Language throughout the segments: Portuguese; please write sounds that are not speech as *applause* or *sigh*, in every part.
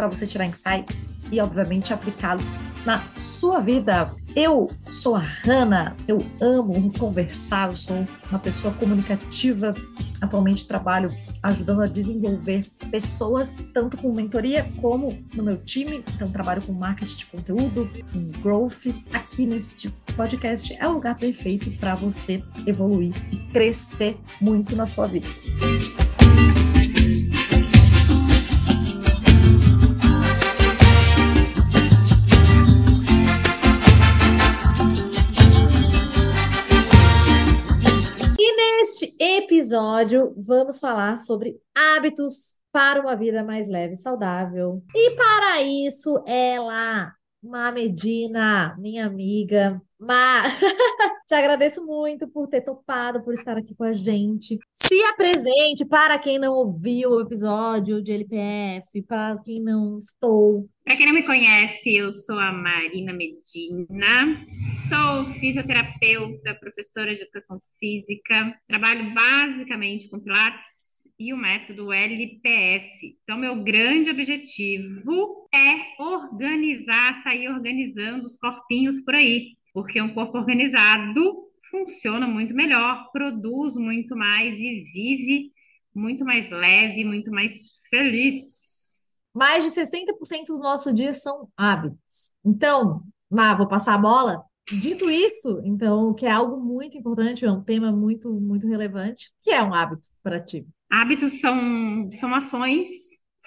para você tirar insights e, obviamente, aplicá-los na sua vida. Eu sou a Hanna, eu amo conversar, eu sou uma pessoa comunicativa. Atualmente trabalho ajudando a desenvolver pessoas, tanto com mentoria como no meu time. Então, trabalho com marketing de conteúdo, com growth. Aqui neste podcast é o lugar perfeito para você evoluir e crescer muito na sua vida. Neste episódio, vamos falar sobre hábitos para uma vida mais leve e saudável. E para isso, ela, Má Medina, minha amiga. Má, *laughs* te agradeço muito por ter topado, por estar aqui com a gente. Se apresente para quem não ouviu o episódio de LPF, para quem não estou. Para quem não me conhece, eu sou a Marina Medina, sou fisioterapeuta, professora de educação física, trabalho basicamente com Pilates e o método LPF. Então, meu grande objetivo é organizar, sair organizando os corpinhos por aí, porque um corpo organizado funciona muito melhor, produz muito mais e vive muito mais leve, muito mais feliz. Mais de 60% do nosso dia são hábitos. Então, Má, vou passar a bola. Dito isso, então, que é algo muito importante, é um tema muito, muito relevante, que é um hábito para ti? Hábitos são, são ações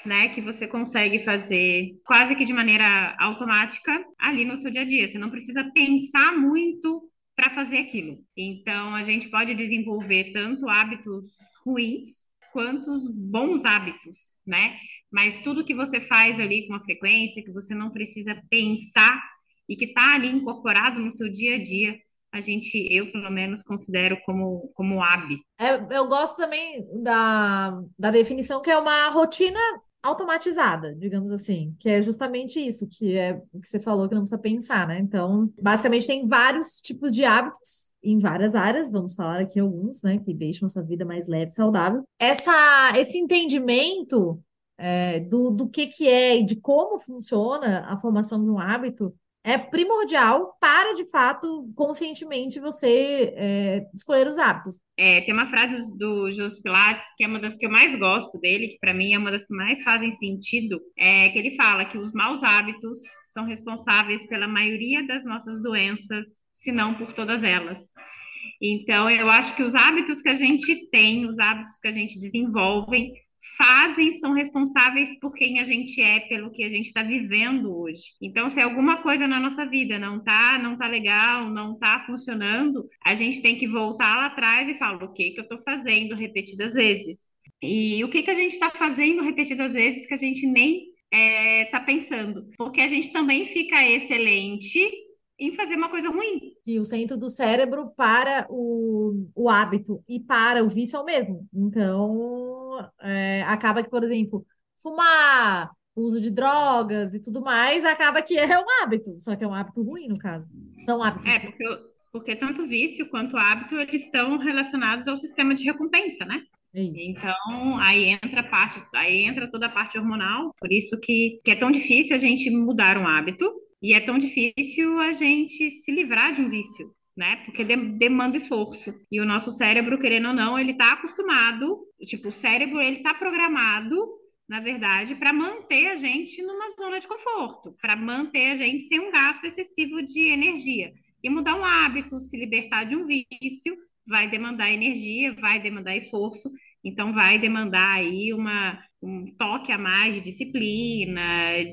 né, que você consegue fazer quase que de maneira automática ali no seu dia a dia. Você não precisa pensar muito para fazer aquilo. Então, a gente pode desenvolver tanto hábitos ruins quanto os bons hábitos, né? Mas tudo que você faz ali com uma frequência, que você não precisa pensar e que está ali incorporado no seu dia a dia, a gente, eu pelo menos, considero como, como hábito. É, eu gosto também da, da definição que é uma rotina automatizada, digamos assim, que é justamente isso que é que você falou que não precisa pensar, né? Então, basicamente tem vários tipos de hábitos em várias áreas, vamos falar aqui alguns, né, que deixam a sua vida mais leve e saudável. Essa, esse entendimento é, do, do que que é e de como funciona a formação de um hábito é primordial para, de fato, conscientemente você é, escolher os hábitos. É, tem uma frase do José Pilates, que é uma das que eu mais gosto dele, que para mim é uma das que mais fazem sentido, é que ele fala que os maus hábitos são responsáveis pela maioria das nossas doenças, se não por todas elas. Então, eu acho que os hábitos que a gente tem, os hábitos que a gente desenvolve, fazem, são responsáveis por quem a gente é, pelo que a gente está vivendo hoje. Então, se alguma coisa na nossa vida não tá, não tá legal, não tá funcionando, a gente tem que voltar lá atrás e falar o que que eu estou fazendo repetidas vezes. E o que que a gente está fazendo repetidas vezes que a gente nem é, pensando. Porque a gente também fica excelente em fazer uma coisa ruim. E o centro do cérebro para o, o hábito e para o vício é o mesmo. Então, é, acaba que, por exemplo, fumar, uso de drogas e tudo mais, acaba que é um hábito, só que é um hábito ruim, no caso. São hábitos. É, porque, porque tanto vício quanto hábito, eles estão relacionados ao sistema de recompensa, né? Isso. Então, aí entra a parte, aí entra toda a parte hormonal, por isso que, que é tão difícil a gente mudar um hábito e é tão difícil a gente se livrar de um vício né? Porque de, demanda esforço. E o nosso cérebro, querendo ou não, ele está acostumado, tipo, o cérebro, ele está programado, na verdade, para manter a gente numa zona de conforto, para manter a gente sem um gasto excessivo de energia. E mudar um hábito, se libertar de um vício, vai demandar energia, vai demandar esforço, então vai demandar aí uma, um toque a mais de disciplina,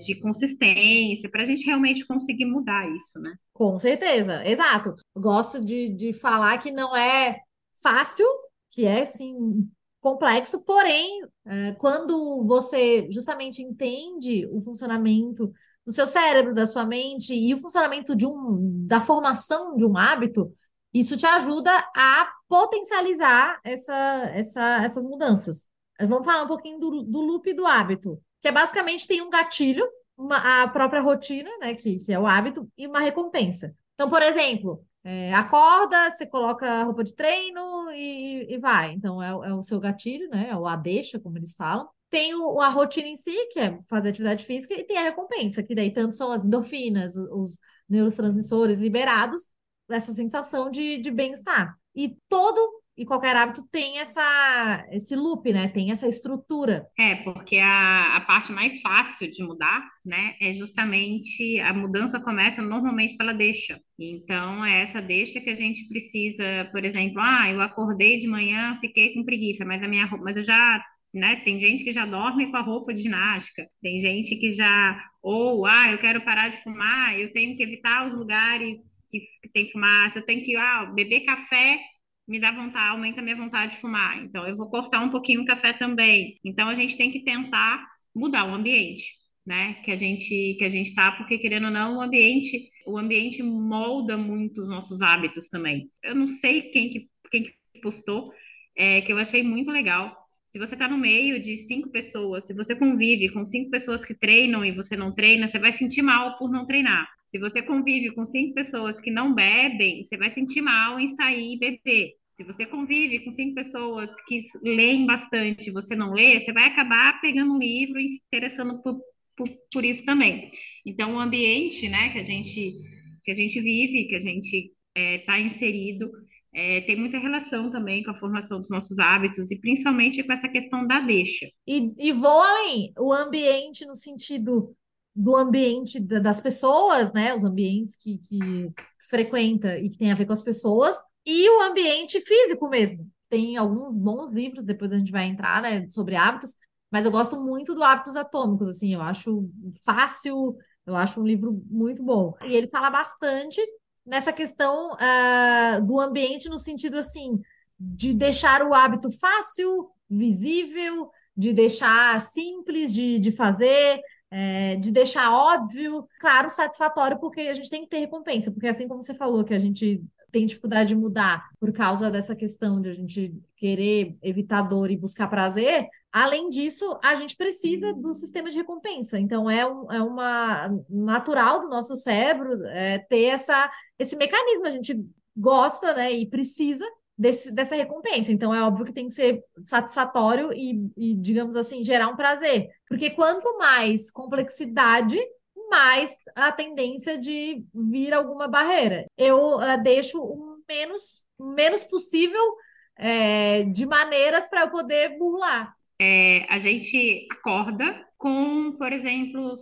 de consistência, para a gente realmente conseguir mudar isso, né? Com certeza, exato. Gosto de, de falar que não é fácil, que é sim complexo, porém, é, quando você justamente entende o funcionamento do seu cérebro, da sua mente e o funcionamento de um, da formação de um hábito, isso te ajuda a potencializar essa, essa, essas mudanças. Vamos falar um pouquinho do, do loop do hábito, que é basicamente tem um gatilho, uma, a própria rotina, né, que, que é o hábito, e uma recompensa. Então, por exemplo, é, acorda, você coloca a roupa de treino e, e vai. Então, é, é, o seu gatilho, né? É o a deixa, como eles falam. Tem o, a rotina em si, que é fazer atividade física, e tem a recompensa, que daí tanto são as endorfinas, os neurotransmissores liberados, essa sensação de, de bem-estar. E todo e qualquer hábito tem essa, esse loop, né? Tem essa estrutura. É, porque a, a parte mais fácil de mudar, né, é justamente a mudança começa normalmente pela deixa. Então, é essa deixa que a gente precisa, por exemplo, ah, eu acordei de manhã, fiquei com preguiça, mas a minha roupa, mas eu já né? Tem gente que já dorme com a roupa de ginástica, tem gente que já, ou, ah, eu quero parar de fumar, eu tenho que evitar os lugares que, tem fumaça, eu tenho que, ah, beber café me dá vontade, aumenta minha vontade de fumar. Então, eu vou cortar um pouquinho o café também. Então, a gente tem que tentar mudar o ambiente, né? Que a gente que a gente tá, porque querendo ou não, o ambiente, o ambiente molda muito os nossos hábitos também. Eu não sei quem que quem que postou, é, que eu achei muito legal. Se você está no meio de cinco pessoas, se você convive com cinco pessoas que treinam e você não treina, você vai sentir mal por não treinar. Se você convive com cinco pessoas que não bebem, você vai sentir mal em sair e beber. Se você convive com cinco pessoas que leem bastante, você não lê, você vai acabar pegando um livro e se interessando por, por, por isso também. Então, o ambiente, né, que a gente que a gente vive, que a gente está é, inserido, é, tem muita relação também com a formação dos nossos hábitos e principalmente com essa questão da deixa. E, e vou além, o ambiente no sentido do ambiente das pessoas, né? Os ambientes que, que frequenta e que tem a ver com as pessoas, e o ambiente físico mesmo. Tem alguns bons livros, depois a gente vai entrar, né, sobre hábitos, mas eu gosto muito do Hábitos Atômicos, assim, eu acho fácil, eu acho um livro muito bom. E ele fala bastante nessa questão uh, do ambiente no sentido, assim, de deixar o hábito fácil, visível, de deixar simples de, de fazer, é, de deixar óbvio, claro, satisfatório, porque a gente tem que ter recompensa, porque assim como você falou que a gente tem dificuldade de mudar por causa dessa questão de a gente querer evitar dor e buscar prazer, além disso, a gente precisa do sistema de recompensa. Então, é, um, é uma natural do nosso cérebro é, ter essa, esse mecanismo. A gente gosta né, e precisa desse, dessa recompensa. Então, é óbvio que tem que ser satisfatório e, e, digamos assim, gerar um prazer. Porque quanto mais complexidade, mais a tendência de vir alguma barreira. Eu uh, deixo o menos, menos possível é, de maneiras para eu poder burlar. É, a gente acorda com, por exemplo,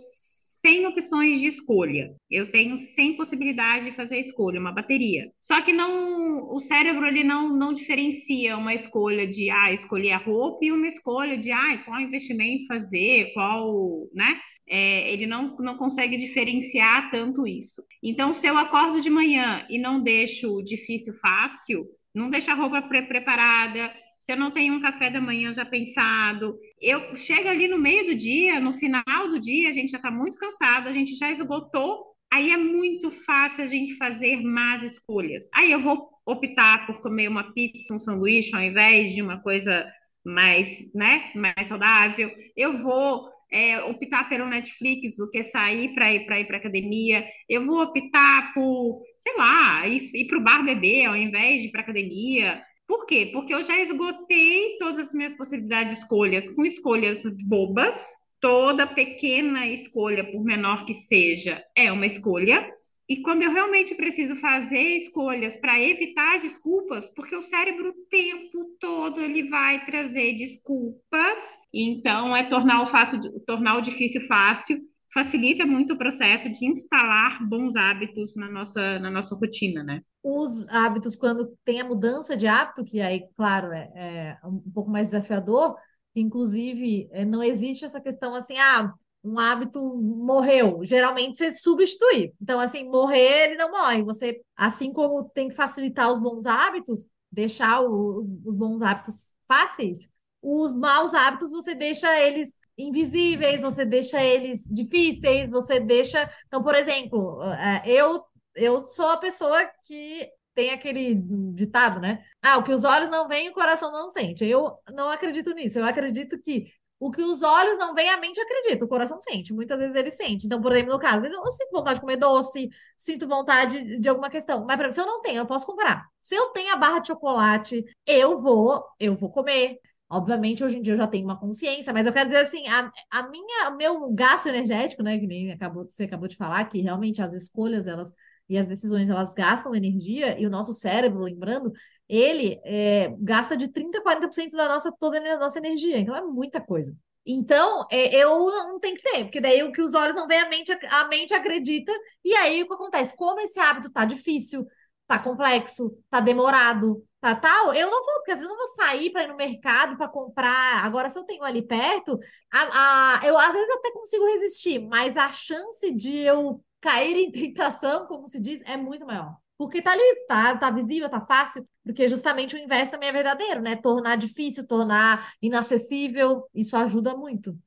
100 opções de escolha. Eu tenho 100 possibilidades de fazer escolha, uma bateria. Só que não, o cérebro ele não, não diferencia uma escolha de ah, escolher a roupa e uma escolha de ah, qual investimento fazer, qual, né? É, ele não, não consegue diferenciar tanto isso. Então, se eu acordo de manhã e não deixo difícil fácil, não deixo a roupa pre preparada, se eu não tenho um café da manhã já pensado, eu chego ali no meio do dia, no final do dia, a gente já está muito cansado, a gente já esgotou, aí é muito fácil a gente fazer más escolhas. Aí eu vou optar por comer uma pizza, um sanduíche, ao invés de uma coisa mais, né, mais saudável. Eu vou é, optar pelo Netflix do que sair para ir para ir para academia. Eu vou optar por, sei lá, ir, ir para o bar beber ao invés de ir para academia. Por quê? Porque eu já esgotei todas as minhas possibilidades de escolhas com escolhas bobas. Toda pequena escolha, por menor que seja, é uma escolha. E quando eu realmente preciso fazer escolhas para evitar desculpas, porque o cérebro o tempo todo ele vai trazer desculpas, então é tornar o fácil, tornar o difícil fácil, facilita muito o processo de instalar bons hábitos na nossa, na nossa rotina, né? Os hábitos, quando tem a mudança de hábito, que aí, claro, é, é um pouco mais desafiador, inclusive, é, não existe essa questão assim, ah, um hábito morreu, geralmente você substitui. Então, assim, morrer, ele não morre. Você, assim como tem que facilitar os bons hábitos, deixar os, os bons hábitos fáceis, os maus hábitos você deixa eles invisíveis, você deixa eles difíceis, você deixa. Então, por exemplo, é, eu, eu sou a pessoa que tem aquele ditado, né? Ah, o que os olhos não veem, o coração não sente. Eu não acredito nisso. Eu acredito que o que os olhos não veem, a mente acredita, o coração sente. Muitas vezes ele sente. Então, por exemplo, no caso, às vezes eu sinto vontade de comer doce, sinto vontade de alguma questão. Mas se eu não tenho, eu posso comparar. Se eu tenho a barra de chocolate, eu vou, eu vou comer. Obviamente, hoje em dia eu já tenho uma consciência, mas eu quero dizer assim, a, a minha, o meu gasto energético, né, que nem acabou, você acabou de falar, que realmente as escolhas, elas e as decisões, elas gastam energia, e o nosso cérebro, lembrando, ele é, gasta de 30% a 40% da nossa, toda a nossa energia, então é muita coisa. Então, é, eu não tenho que ter, porque daí o que os olhos não veem, a mente, a mente acredita, e aí o que acontece? Como esse hábito tá difícil, tá complexo, tá demorado, tá tal, eu não vou, porque às vezes eu não vou sair para ir no mercado para comprar. Agora, se eu tenho ali perto, a, a, eu às vezes até consigo resistir, mas a chance de eu cair em tentação, como se diz, é muito maior. Porque tá ali, tá, tá visível, tá fácil, porque justamente o inverso também é verdadeiro, né? Tornar difícil, tornar inacessível, isso ajuda muito.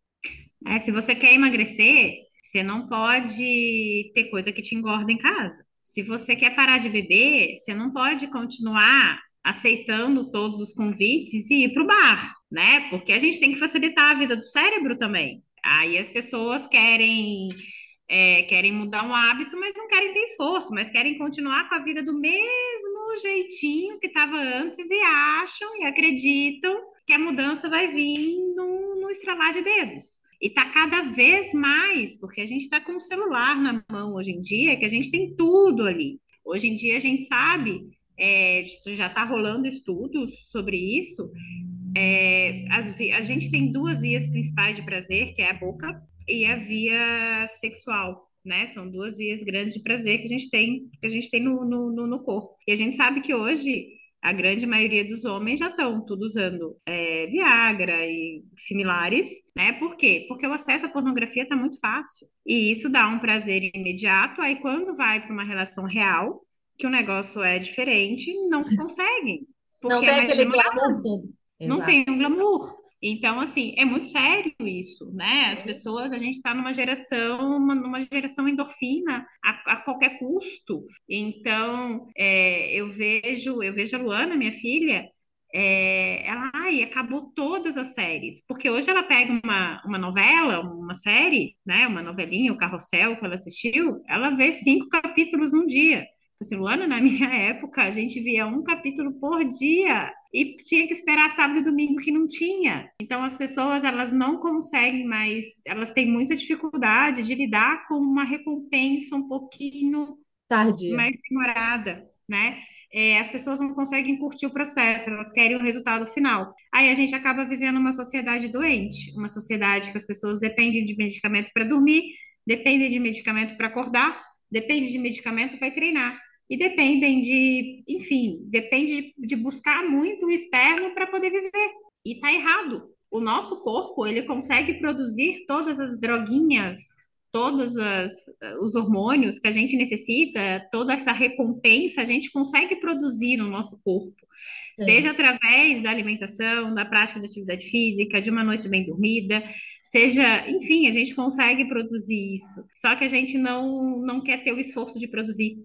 É, se você quer emagrecer, você não pode ter coisa que te engorda em casa. Se você quer parar de beber, você não pode continuar aceitando todos os convites e ir para o bar, né? Porque a gente tem que facilitar a vida do cérebro também. Aí as pessoas querem é, querem mudar um hábito, mas não querem ter esforço, mas querem continuar com a vida do mesmo jeitinho que estava antes e acham e acreditam que a mudança vai vir no, no estralar de dedos. E está cada vez mais, porque a gente está com o celular na mão hoje em dia, que a gente tem tudo ali. Hoje em dia a gente sabe, é, já está rolando estudos sobre isso. É, as, a gente tem duas vias principais de prazer, que é a boca e a via sexual, né? São duas vias grandes de prazer que a gente tem, que a gente tem no, no, no corpo. E a gente sabe que hoje a grande maioria dos homens já estão tudo usando é, Viagra e similares, né? Por quê? Porque o acesso à pornografia está muito fácil. E isso dá um prazer imediato, aí quando vai para uma relação real, que o negócio é diferente, não se conseguem. Não tem é aquele glamour. Não tem um glamour. Então, assim, é muito sério isso, né? As pessoas, a gente está numa geração, uma, numa geração endorfina a, a qualquer custo. Então, é, eu vejo, eu vejo a Luana, minha filha, é, ela ai, acabou todas as séries, porque hoje ela pega uma, uma novela, uma série, né, uma novelinha, o Carrossel que ela assistiu, ela vê cinco capítulos num dia. Assim, Luana, na *laughs* minha época, a gente via um capítulo por dia e tinha que esperar sábado e domingo que não tinha. Então as pessoas elas não conseguem mais, elas têm muita dificuldade de lidar com uma recompensa um pouquinho tardia, mais demorada, né? É, as pessoas não conseguem curtir o processo, elas querem o resultado final. Aí a gente acaba vivendo uma sociedade doente, uma sociedade que as pessoas dependem de medicamento para dormir, dependem de medicamento para acordar, dependem de medicamento para treinar e dependem de, enfim, depende de, de buscar muito o externo para poder viver. E tá errado. O nosso corpo, ele consegue produzir todas as droguinhas, todos as, os hormônios que a gente necessita, toda essa recompensa, a gente consegue produzir no nosso corpo. É. Seja através da alimentação, da prática de atividade física, de uma noite bem dormida, seja, enfim, a gente consegue produzir isso. Só que a gente não, não quer ter o esforço de produzir.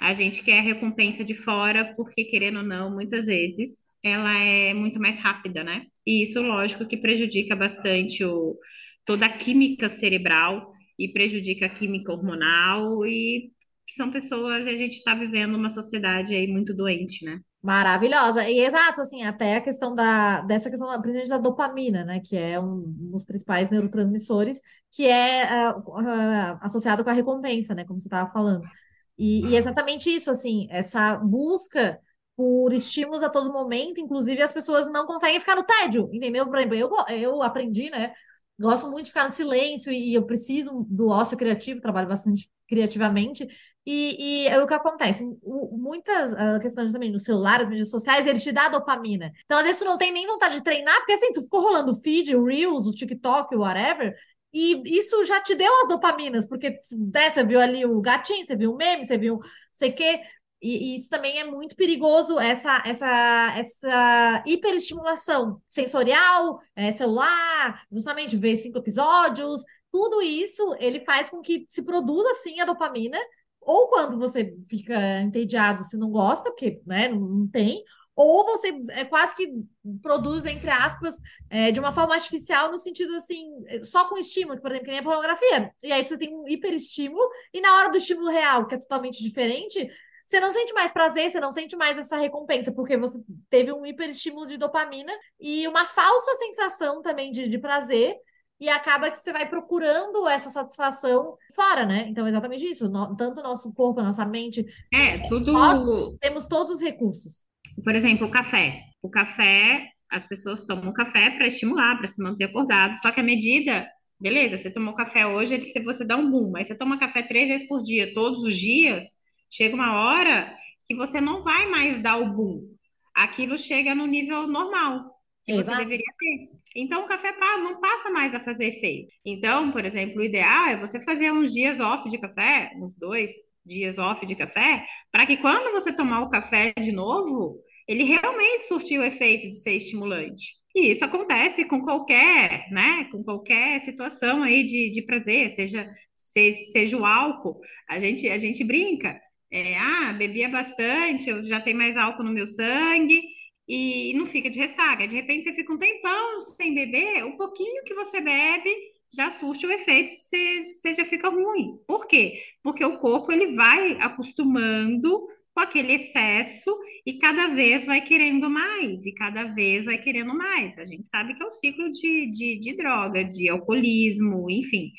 A gente quer a recompensa de fora, porque, querendo ou não, muitas vezes ela é muito mais rápida, né? E isso, lógico, que prejudica bastante o, toda a química cerebral e prejudica a química hormonal e são pessoas, a gente está vivendo uma sociedade aí muito doente, né? Maravilhosa. E exato, assim, até a questão da, dessa questão, principalmente da dopamina, né? Que é um, um dos principais neurotransmissores, que é uh, uh, associado com a recompensa, né? Como você estava falando. E, e exatamente isso, assim, essa busca por estímulos a todo momento, inclusive as pessoas não conseguem ficar no tédio, entendeu? Por exemplo, eu, eu aprendi, né? Gosto muito de ficar no silêncio e eu preciso do ócio criativo, trabalho bastante criativamente. E, e é o que acontece, muitas uh, questões também no celular, as mídias sociais, ele te dá dopamina. Então, às vezes, tu não tem nem vontade de treinar, porque assim, tu ficou rolando o feed, o Reels, o TikTok, o whatever, e isso já te deu as dopaminas, porque né, você viu ali o gatinho, você viu o meme, você viu sei que. E, e, isso também é muito perigoso, essa, essa, essa hiperestimulação sensorial, é, celular, justamente ver cinco episódios, tudo isso ele faz com que se produza sim a dopamina, ou quando você fica entediado, se não gosta, porque né, não tem, ou você é quase que produz, entre aspas, é, de uma forma artificial, no sentido assim, só com estímulo, por exemplo, que nem a pornografia. E aí você tem um hiperestímulo, e na hora do estímulo real, que é totalmente diferente, você não sente mais prazer, você não sente mais essa recompensa, porque você teve um hiperestímulo de dopamina e uma falsa sensação também de, de prazer, e acaba que você vai procurando essa satisfação fora, né? Então, exatamente isso. No, tanto o nosso corpo, a nossa mente. É, tudo. Nós temos todos os recursos. Por exemplo, o café. O café, as pessoas tomam café para estimular, para se manter acordado. Só que a medida, beleza, você tomou café hoje, você dá um boom, mas você toma café três vezes por dia, todos os dias, chega uma hora que você não vai mais dar o boom. Aquilo chega no nível normal que Exato. você deveria ter. Então, o café não passa mais a fazer efeito. Então, por exemplo, o ideal é você fazer uns dias off de café, uns dois dias off de café, para que quando você tomar o café de novo, ele realmente surtiu o efeito de ser estimulante. E isso acontece com qualquer, né, com qualquer situação aí de, de prazer, seja, seja, seja o álcool. A gente, a gente brinca, é, ah, bebia bastante, eu já tenho mais álcool no meu sangue, e não fica de ressaca. De repente você fica um tempão sem beber, o pouquinho que você bebe já surte o efeito, você, você já fica ruim. Por quê? Porque o corpo ele vai acostumando com aquele excesso e cada vez vai querendo mais, e cada vez vai querendo mais. A gente sabe que é o ciclo de, de, de droga, de alcoolismo, enfim.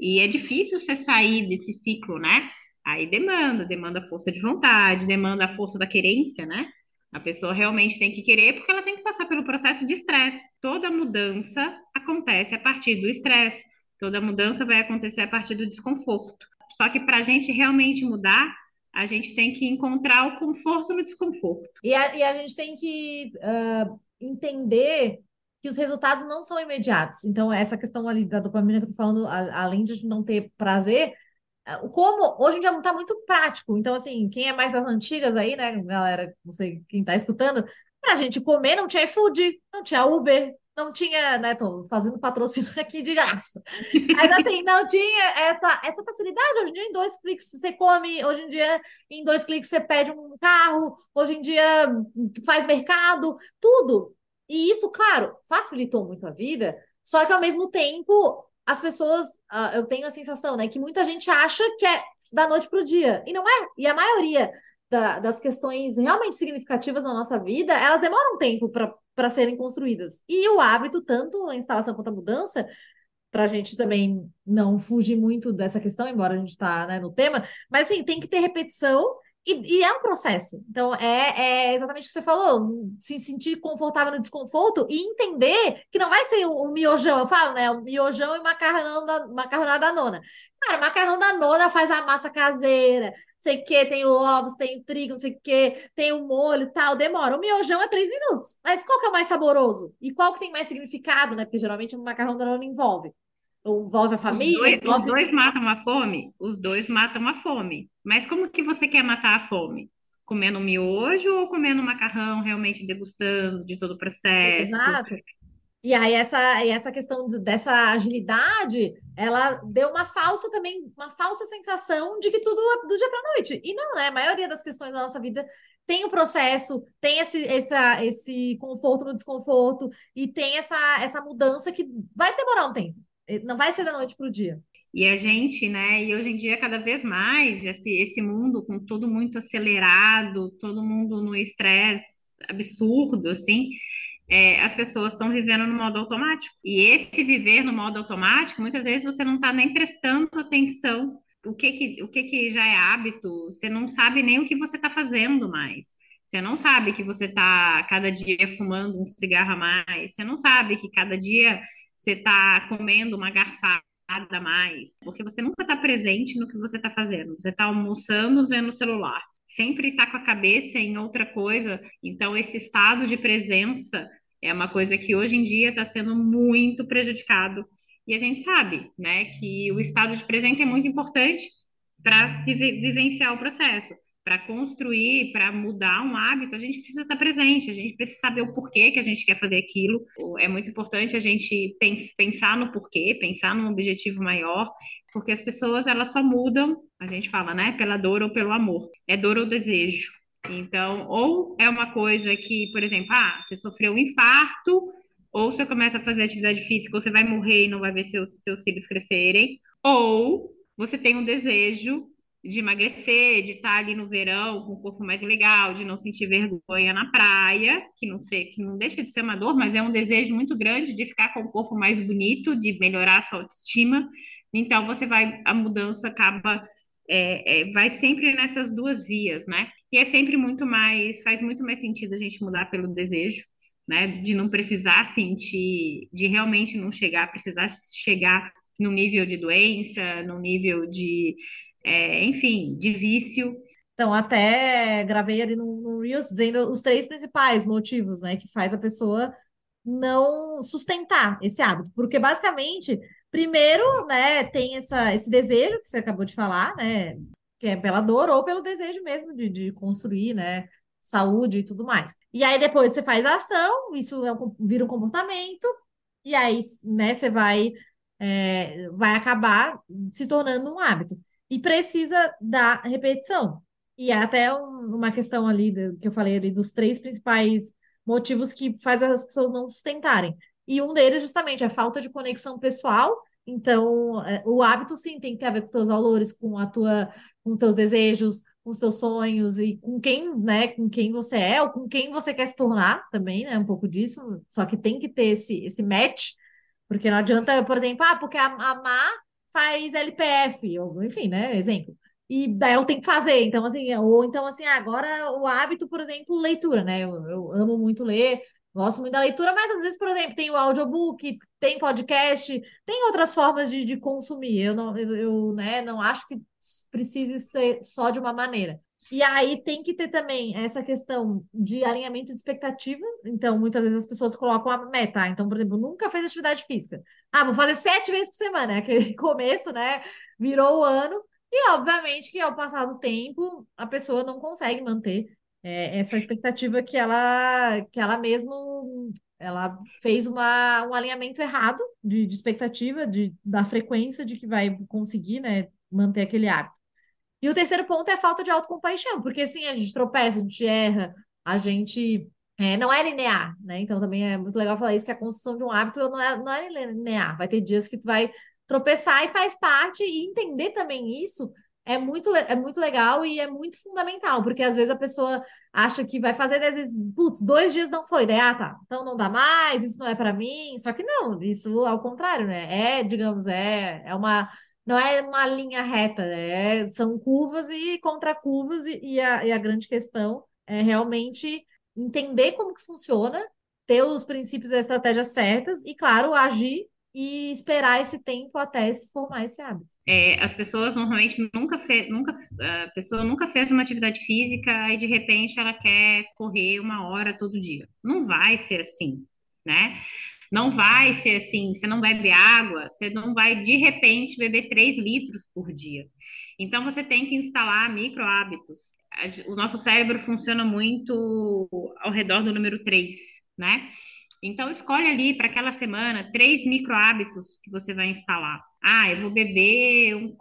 E é difícil você sair desse ciclo, né? Aí demanda, demanda força de vontade, demanda a força da querência, né? A pessoa realmente tem que querer porque ela tem que passar pelo processo de estresse. Toda mudança acontece a partir do estresse. Toda mudança vai acontecer a partir do desconforto. Só que para a gente realmente mudar, a gente tem que encontrar o conforto no desconforto. E a, e a gente tem que uh, entender que os resultados não são imediatos. Então, essa questão ali da dopamina que eu tô falando, a, além de não ter prazer, como hoje em dia está muito prático. Então, assim, quem é mais das antigas aí, né, galera, não sei quem está escutando, para a gente comer não tinha iFood, não tinha Uber, não tinha, né, tô fazendo patrocínio *laughs* aqui de graça. Mas assim, não tinha essa, essa facilidade. Hoje em dia, em dois cliques você come, hoje em dia, em dois cliques você pede um carro, hoje em dia faz mercado, tudo. E isso, claro, facilitou muito a vida, só que ao mesmo tempo as pessoas, uh, eu tenho a sensação, né, que muita gente acha que é da noite para o dia, e não é. E a maioria da, das questões realmente significativas na nossa vida, elas demoram um tempo para serem construídas. E o hábito, tanto a instalação quanto a mudança, para a gente também não fugir muito dessa questão, embora a gente está né, no tema, mas assim, tem que ter repetição e, e, é um processo. Então, é, é, exatamente o que você falou: se sentir confortável no desconforto e entender que não vai ser o, miojão. Eu falo, né? O miojão e macarrão da, macarronada da nona. Cara, macarrão da nona faz a massa caseira, sei que, tem ovos, tem trigo, não sei o que, tem o molho e tal, demora. O miojão é três minutos. Mas qual que é o mais saboroso? E qual que tem mais significado, né? Porque geralmente o macarrão da nona envolve envolve a família. Os dois, envolve... os dois matam a fome? Os dois matam a fome. Mas como que você quer matar a fome? Comendo miojo ou comendo macarrão, realmente degustando de todo o processo? Exato. E aí essa, essa questão dessa agilidade, ela deu uma falsa também, uma falsa sensação de que tudo do dia para noite. E não, né? A maioria das questões da nossa vida tem o processo, tem esse, essa, esse conforto no desconforto e tem essa, essa mudança que vai demorar um tempo. Não vai ser da noite para o dia. E a gente, né? E hoje em dia, cada vez mais, esse, esse mundo com tudo muito acelerado, todo mundo no estresse absurdo, assim, é, as pessoas estão vivendo no modo automático. E esse viver no modo automático, muitas vezes você não está nem prestando atenção o que que, o que que já é hábito, você não sabe nem o que você está fazendo mais. Você não sabe que você está cada dia fumando um cigarro a mais, você não sabe que cada dia você está comendo uma garfada a mais, porque você nunca está presente no que você está fazendo. Você está almoçando, vendo o celular. Sempre está com a cabeça em outra coisa. Então, esse estado de presença é uma coisa que hoje em dia está sendo muito prejudicado. E a gente sabe, né, que o estado de presente é muito importante para vive vivenciar o processo, para construir, para mudar um hábito, a gente precisa estar presente, a gente precisa saber o porquê que a gente quer fazer aquilo. É muito importante a gente pensar no porquê, pensar num objetivo maior, porque as pessoas elas só mudam, a gente fala, né, pela dor ou pelo amor. É dor ou desejo. Então, ou é uma coisa que, por exemplo, ah, você sofreu um infarto, ou você começa a fazer atividade física, você vai morrer e não vai ver seus, seus cílios crescerem, ou você tem um desejo de emagrecer, de estar ali no verão com o corpo mais legal, de não sentir vergonha na praia, que não sei, que não deixa de ser uma dor, mas é um desejo muito grande de ficar com o corpo mais bonito, de melhorar a sua autoestima. Então você vai, a mudança acaba é, é, vai sempre nessas duas vias, né? E é sempre muito mais, faz muito mais sentido a gente mudar pelo desejo, né? De não precisar sentir, de realmente não chegar, precisar chegar no nível de doença, no nível de é, enfim, de vício. Então, até gravei ali no, no Reels dizendo os três principais motivos, né, que faz a pessoa não sustentar esse hábito. Porque, basicamente, primeiro, né, tem essa, esse desejo que você acabou de falar, né, que é pela dor ou pelo desejo mesmo de, de construir, né, saúde e tudo mais. E aí, depois você faz a ação, isso é vira um comportamento, e aí, né, você vai, é, vai acabar se tornando um hábito e precisa da repetição. E é até um, uma questão ali que eu falei ali dos três principais motivos que faz as pessoas não sustentarem. E um deles, justamente, é a falta de conexão pessoal. Então, é, o hábito sim tem que ter a ver com teus valores, com a tua, com teus desejos, com os teus sonhos e com quem, né, com quem você é ou com quem você quer se tornar também, né, um pouco disso. Só que tem que ter esse, esse match, porque não adianta, por exemplo, ah, porque amar faz LPF, ou, enfim, né? Exemplo. E daí eu tenho que fazer. Então, assim, ou então, assim, agora o hábito, por exemplo, leitura, né? Eu, eu amo muito ler, gosto muito da leitura, mas às vezes, por exemplo, tem o audiobook, tem podcast, tem outras formas de, de consumir. Eu não, eu, eu né, não acho que precise ser só de uma maneira. E aí tem que ter também essa questão de alinhamento de expectativa. Então, muitas vezes as pessoas colocam a meta. Então, por exemplo, nunca fez atividade física. Ah, vou fazer sete vezes por semana. É *laughs* aquele começo, né? Virou o ano. E, obviamente, que ao passar do tempo, a pessoa não consegue manter é, essa expectativa que ela, que ela mesmo ela fez uma, um alinhamento errado de, de expectativa, de, da frequência de que vai conseguir né, manter aquele hábito. E o terceiro ponto é a falta de autocompaixão, porque assim, a gente tropeça, a gente erra, a gente é, não é linear, né? Então também é muito legal falar isso, que a construção de um hábito não é, não é linear. Vai ter dias que tu vai tropeçar e faz parte, e entender também isso é muito, é muito legal e é muito fundamental, porque às vezes a pessoa acha que vai fazer, às vezes, putz, dois dias não foi, daí, ah, tá, então não dá mais, isso não é para mim, só que não, isso ao contrário, né? É, digamos, é, é uma não é uma linha reta, é, são curvas e contracurvas, e, e, a, e a grande questão é realmente entender como que funciona, ter os princípios e as estratégias certas, e, claro, agir e esperar esse tempo até se formar esse hábito. É, as pessoas normalmente nunca fez, nunca, a pessoa nunca fez uma atividade física e de repente ela quer correr uma hora todo dia. Não vai ser assim, né? Não vai ser assim, você não bebe água, você não vai de repente beber 3 litros por dia. Então você tem que instalar micro hábitos. O nosso cérebro funciona muito ao redor do número 3, né? Então escolhe ali para aquela semana três micro hábitos que você vai instalar. Ah, eu vou beber um,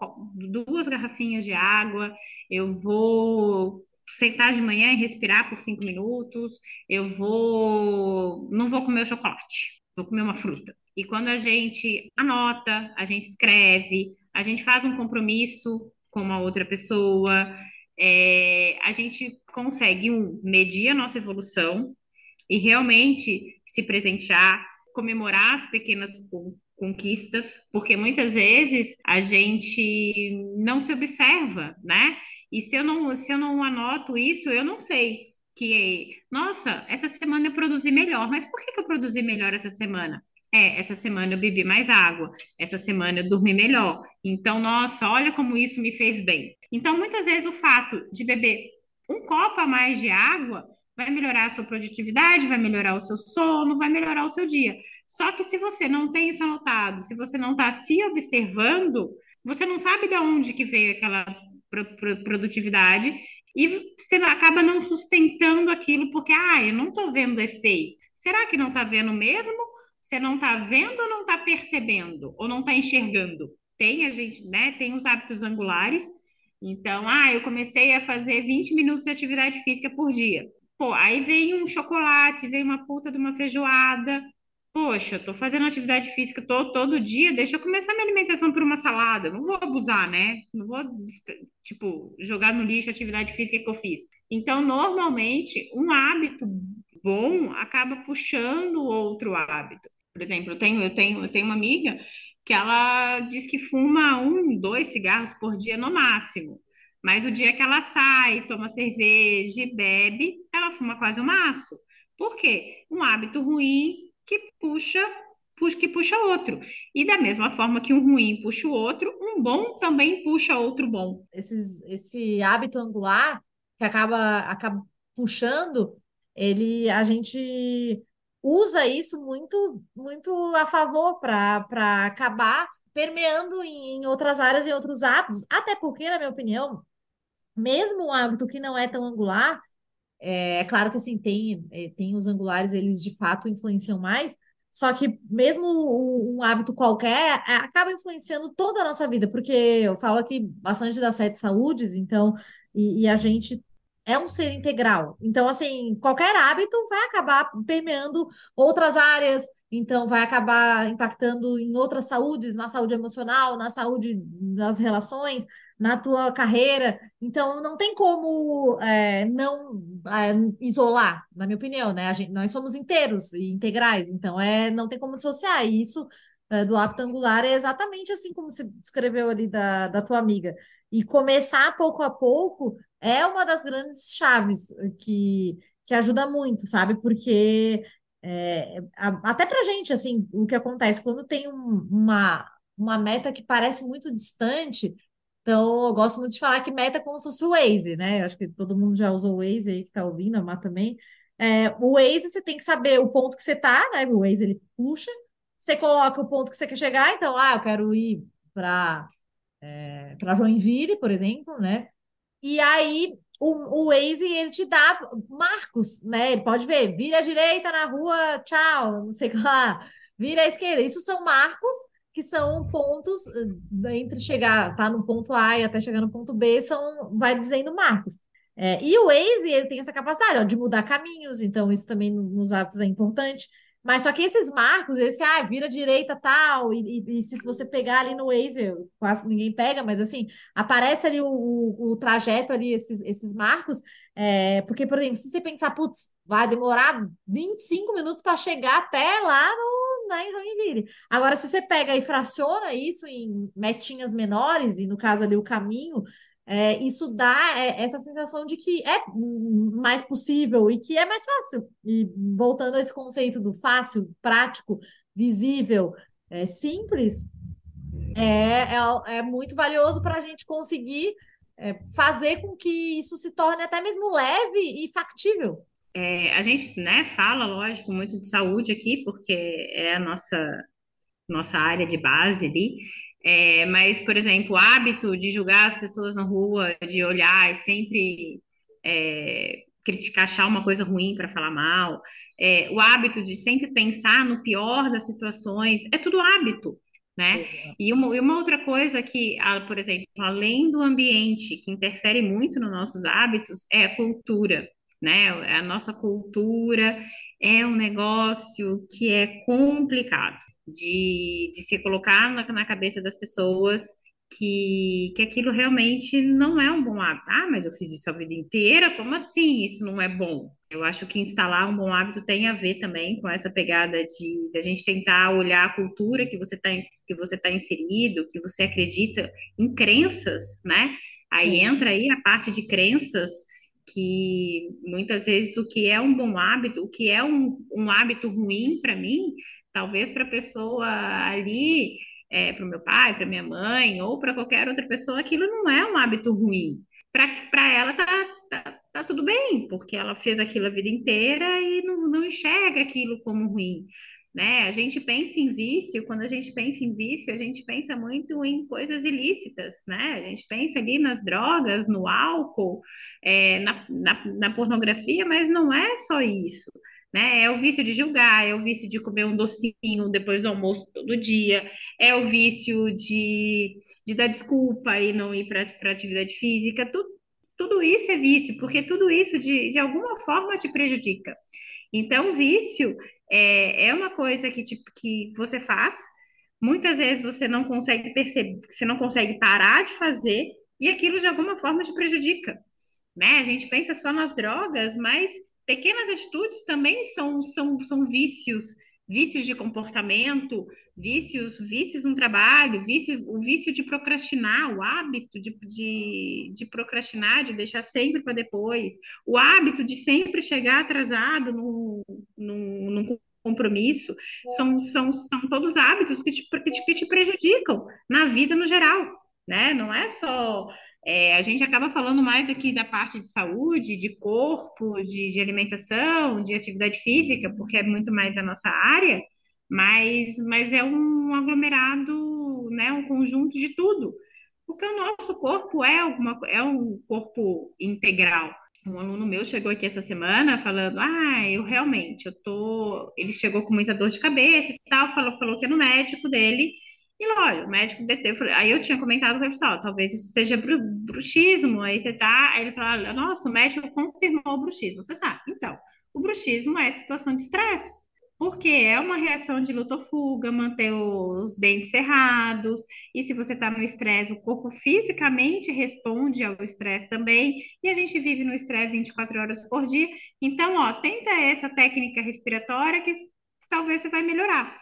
duas garrafinhas de água, eu vou sentar de manhã e respirar por cinco minutos, eu vou, não vou comer o chocolate vou comer uma fruta. E quando a gente anota, a gente escreve, a gente faz um compromisso com uma outra pessoa, é, a gente consegue, um, medir a nossa evolução e realmente se presentear, comemorar as pequenas conquistas, porque muitas vezes a gente não se observa, né? E se eu não, se eu não anoto isso, eu não sei que, nossa, essa semana eu produzi melhor, mas por que, que eu produzi melhor essa semana? É, essa semana eu bebi mais água, essa semana eu dormi melhor. Então, nossa, olha como isso me fez bem. Então, muitas vezes o fato de beber um copo a mais de água vai melhorar a sua produtividade, vai melhorar o seu sono, vai melhorar o seu dia. Só que se você não tem isso anotado, se você não está se observando, você não sabe de onde que veio aquela produtividade e você acaba não sustentando aquilo porque, ah, eu não estou vendo efeito. Será que não está vendo mesmo? Você não está vendo ou não está percebendo? Ou não está enxergando? Tem a gente, né? Tem os hábitos angulares. Então, ah, eu comecei a fazer 20 minutos de atividade física por dia. Pô, aí vem um chocolate, vem uma puta de uma feijoada. Poxa, eu tô fazendo atividade física todo, todo dia, deixa eu começar minha alimentação por uma salada. Não vou abusar, né? Não vou, tipo, jogar no lixo a atividade física que eu fiz. Então, normalmente, um hábito bom acaba puxando outro hábito. Por exemplo, eu tenho, eu tenho, eu tenho uma amiga que ela diz que fuma um, dois cigarros por dia no máximo. Mas o dia que ela sai, toma cerveja bebe, ela fuma quase um maço. Por quê? Um hábito ruim que puxa, que puxa outro. E da mesma forma que um ruim puxa o outro, um bom também puxa outro bom. Esses, esse hábito angular que acaba, acaba puxando, ele a gente usa isso muito muito a favor para acabar permeando em, em outras áreas e outros hábitos. Até porque, na minha opinião, mesmo um hábito que não é tão angular, é, é claro que assim, tem, é, tem os angulares, eles de fato influenciam mais, só que mesmo um, um hábito qualquer é, acaba influenciando toda a nossa vida, porque eu falo aqui bastante das sete saúdes, então, e, e a gente é um ser integral. Então, assim, qualquer hábito vai acabar permeando outras áreas, então vai acabar impactando em outras saúdes, na saúde emocional, na saúde das relações, na tua carreira. Então não tem como é, não é, isolar, na minha opinião, né? Gente, nós somos inteiros e integrais, então é não tem como dissociar. E isso é, do hábito angular é exatamente assim como você descreveu ali da, da tua amiga. E começar pouco a pouco é uma das grandes chaves que, que ajuda muito, sabe? Porque é, até para gente, assim, o que acontece quando tem um, uma, uma meta que parece muito distante. Então, eu gosto muito de falar que meta é como se fosse o Waze, né? Acho que todo mundo já usou o Waze aí que tá ouvindo, a Má também. É, o Waze, você tem que saber o ponto que você tá, né? O Waze, ele puxa. Você coloca o ponto que você quer chegar. Então, ah, eu quero ir para é, para Joinville, por exemplo, né? E aí, o, o Waze ele te dá marcos, né? Ele pode ver, vira à direita na rua, tchau, não sei o que lá, vira à esquerda. Isso são marcos que são pontos eh, entre chegar, tá no ponto A e até chegar no ponto B, são, vai dizendo marcos. É, e o Waze, ele tem essa capacidade ó, de mudar caminhos, então isso também nos hábitos é importante. Mas só que esses marcos, esse, ah, vira direita tal, e, e, e, se você pegar ali no Waze, quase ninguém pega, mas assim, aparece ali o, o, o trajeto ali, esses, esses marcos, é, porque, por exemplo, se você pensar, putz, vai demorar 25 minutos para chegar até lá no, né, em Joinville. Agora, se você pega e fraciona isso em metinhas menores, e no caso ali o caminho, é, isso dá é, essa sensação de que é mais possível e que é mais fácil. E voltando a esse conceito do fácil, prático, visível, é, simples, é, é, é muito valioso para a gente conseguir é, fazer com que isso se torne até mesmo leve e factível. É, a gente né, fala, lógico, muito de saúde aqui, porque é a nossa, nossa área de base ali, é, mas, por exemplo, o hábito de julgar as pessoas na rua, de olhar e sempre é, criticar, achar uma coisa ruim para falar mal, é, o hábito de sempre pensar no pior das situações, é tudo hábito. Né? E uma, e uma outra coisa que, por exemplo, além do ambiente, que interfere muito nos nossos hábitos, é a cultura, né? A nossa cultura é um negócio que é complicado de, de se colocar na, na cabeça das pessoas que, que aquilo realmente não é um bom hábito. Ah, mas eu fiz isso a vida inteira, como assim isso não é bom? Eu acho que instalar um bom hábito tem a ver também com essa pegada de, de a gente tentar olhar a cultura que você está que você tá inserido, que você acredita em crenças, né? Aí Sim. entra aí a parte de crenças que muitas vezes o que é um bom hábito, o que é um, um hábito ruim para mim, talvez para a pessoa ali, é, para o meu pai, para minha mãe ou para qualquer outra pessoa, aquilo não é um hábito ruim. Para ela tá, tá, tá, tudo bem, porque ela fez aquilo a vida inteira e não, não enxerga aquilo como ruim. Né? A gente pensa em vício, quando a gente pensa em vício, a gente pensa muito em coisas ilícitas, né? A gente pensa ali nas drogas, no álcool, é, na, na, na pornografia, mas não é só isso. Né? É o vício de julgar, é o vício de comer um docinho depois do almoço todo dia, é o vício de, de dar desculpa e não ir para atividade física. Tudo, tudo isso é vício, porque tudo isso de, de alguma forma te prejudica. Então, vício é, é uma coisa que, tipo, que você faz, muitas vezes você não consegue perceber, você não consegue parar de fazer, e aquilo de alguma forma te prejudica. Né? A gente pensa só nas drogas, mas pequenas atitudes também são, são, são vícios, vícios de comportamento, vícios, vícios no trabalho, vícios, o vício de procrastinar, o hábito de, de, de procrastinar, de deixar sempre para depois, o hábito de sempre chegar atrasado no, no, num compromisso, são, são, são todos hábitos que te, que te, que te prejudicam na vida no geral, né? Não é só é, a gente acaba falando mais aqui da parte de saúde, de corpo, de, de, alimentação, de atividade física, porque é muito mais a nossa área, mas, mas é um aglomerado, né, um conjunto de tudo. Porque o nosso corpo é, alguma, é um corpo integral. Um aluno meu chegou aqui essa semana falando: Ah, eu realmente, eu tô. Ele chegou com muita dor de cabeça e tal, falou, falou que é no médico dele e olha, o médico deteve. Aí eu tinha comentado com ele, pessoal, talvez isso seja bruxismo. Aí você tá. Aí ele falou: nossa, o médico confirmou o bruxismo. Eu falei, ah, então, o bruxismo é situação de estresse. Porque é uma reação de luta ou fuga, manter os dentes cerrados, e se você está no estresse, o corpo fisicamente responde ao estresse também, e a gente vive no estresse 24 horas por dia. Então, ó, tenta essa técnica respiratória que talvez você vai melhorar.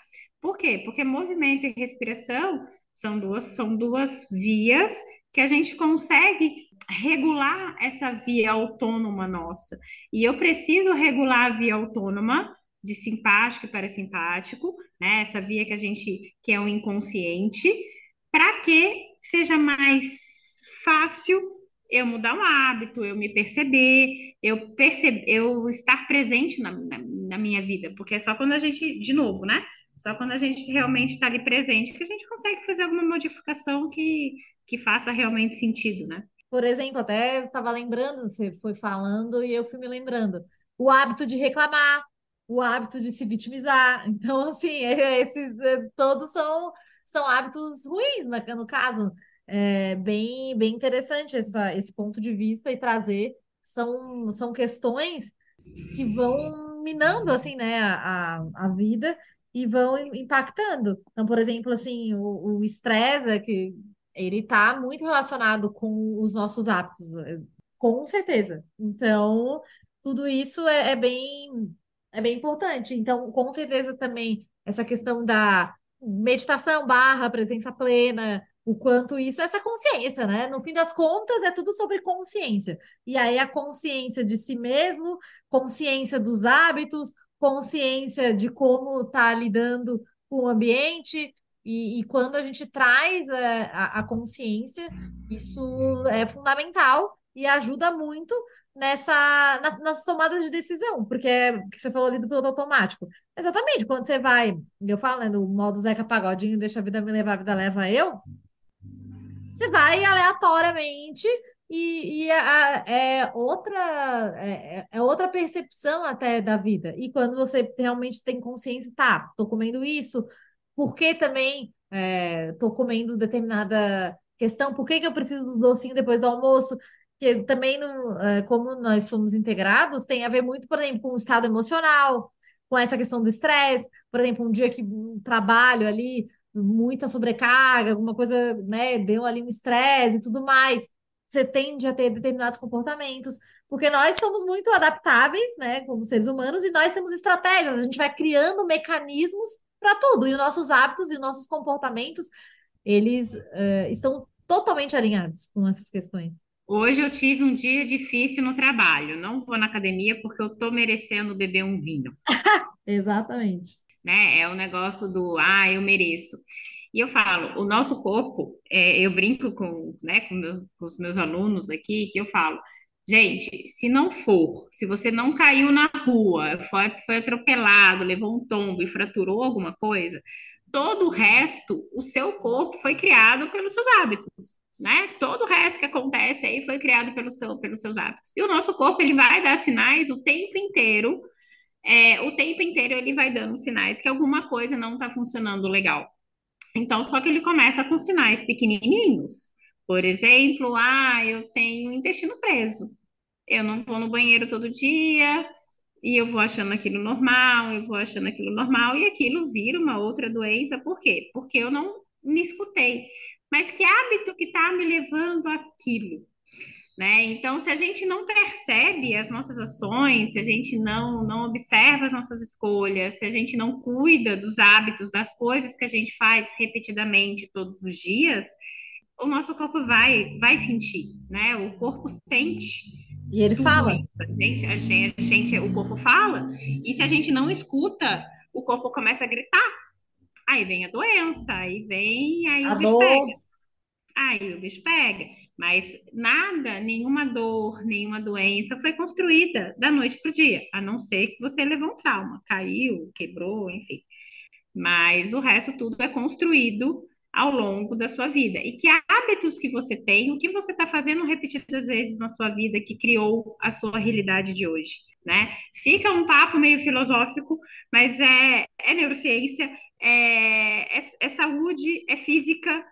Por quê? Porque movimento e respiração são duas, são duas vias que a gente consegue regular essa via autônoma nossa. E eu preciso regular a via autônoma de simpático e parasimpático, né? Essa via que a gente que é o inconsciente, para que seja mais fácil eu mudar um hábito, eu me perceber, eu perceber, eu estar presente na, na, na minha vida, porque é só quando a gente, de novo, né? Só quando a gente realmente está ali presente que a gente consegue fazer alguma modificação que, que faça realmente sentido, né? Por exemplo, até estava lembrando, você foi falando e eu fui me lembrando. O hábito de reclamar, o hábito de se vitimizar. *laughs* Então, assim, esses é, todos são, são hábitos ruins, né, no caso. É bem, bem interessante essa, esse ponto de vista e trazer são, são questões que vão minando assim, né, a, a vida e vão impactando. Então, por exemplo, assim, o estresse, é que ele está muito relacionado com os nossos hábitos, é, com certeza. Então, tudo isso é, é bem é bem importante. Então, com certeza também essa questão da meditação barra presença plena, o quanto isso, essa consciência, né? No fim das contas, é tudo sobre consciência. E aí a consciência de si mesmo, consciência dos hábitos, consciência de como está lidando com o ambiente, e, e, quando a gente traz a, a, consciência, isso é fundamental e ajuda muito nessa nas, nas, tomadas de decisão, porque é, que você falou ali do piloto automático. Exatamente, quando você vai, eu falo, né, no modo Zeca Pagodinho, deixa a vida me levar, a vida leva eu, você vai aleatoriamente e, e a, é outra é, é, outra percepção até da vida. E quando você realmente tem consciência, tá, tô comendo isso, por que também é, tô comendo determinada questão, por que, que eu preciso do docinho depois do almoço? Que também, é, como nós somos integrados, tem a ver muito, por exemplo, com o estado emocional, com essa questão do estresse, por exemplo, um dia que um trabalho ali, muita sobrecarga, alguma coisa, né, deu ali um estresse e tudo mais você tende a ter determinados comportamentos, porque nós somos muito adaptáveis, né, como seres humanos, e nós temos estratégias, a gente vai criando mecanismos para tudo, e os nossos hábitos e nossos comportamentos, eles uh, estão totalmente alinhados com essas questões. Hoje eu tive um dia difícil no trabalho, não vou na academia porque eu tô merecendo beber um vinho. *laughs* Exatamente. Né? É o negócio do, ah, eu mereço. E eu falo, o nosso corpo, é, eu brinco com, né, com, meus, com os meus alunos aqui, que eu falo, Gente, se não for, se você não caiu na rua, foi, foi atropelado, levou um tombo e fraturou alguma coisa, todo o resto, o seu corpo foi criado pelos seus hábitos, né? Todo o resto que acontece aí foi criado pelo seu, pelos seus hábitos. E o nosso corpo, ele vai dar sinais o tempo inteiro, é, o tempo inteiro ele vai dando sinais que alguma coisa não está funcionando legal. Então, só que ele começa com sinais pequenininhos. Por exemplo, ah, eu tenho intestino preso. Eu não vou no banheiro todo dia e eu vou achando aquilo normal, eu vou achando aquilo normal e aquilo vira uma outra doença. Por quê? Porque eu não me escutei. Mas que hábito que está me levando àquilo? Né? Então, se a gente não percebe as nossas ações, se a gente não, não observa as nossas escolhas, se a gente não cuida dos hábitos, das coisas que a gente faz repetidamente todos os dias, o nosso corpo vai, vai sentir, né? O corpo sente. E ele fala. A gente, a, gente, a gente, o corpo fala. E se a gente não escuta, o corpo começa a gritar. Aí vem a doença, aí vem, aí a o bicho dor. pega. Aí o bicho pega. Mas nada, nenhuma dor, nenhuma doença foi construída da noite para o dia, a não ser que você levou um trauma, caiu, quebrou, enfim. Mas o resto tudo é construído ao longo da sua vida. E que hábitos que você tem, o que você está fazendo repetidas vezes na sua vida que criou a sua realidade de hoje, né? Fica um papo meio filosófico, mas é, é neurociência, é, é, é saúde, é física,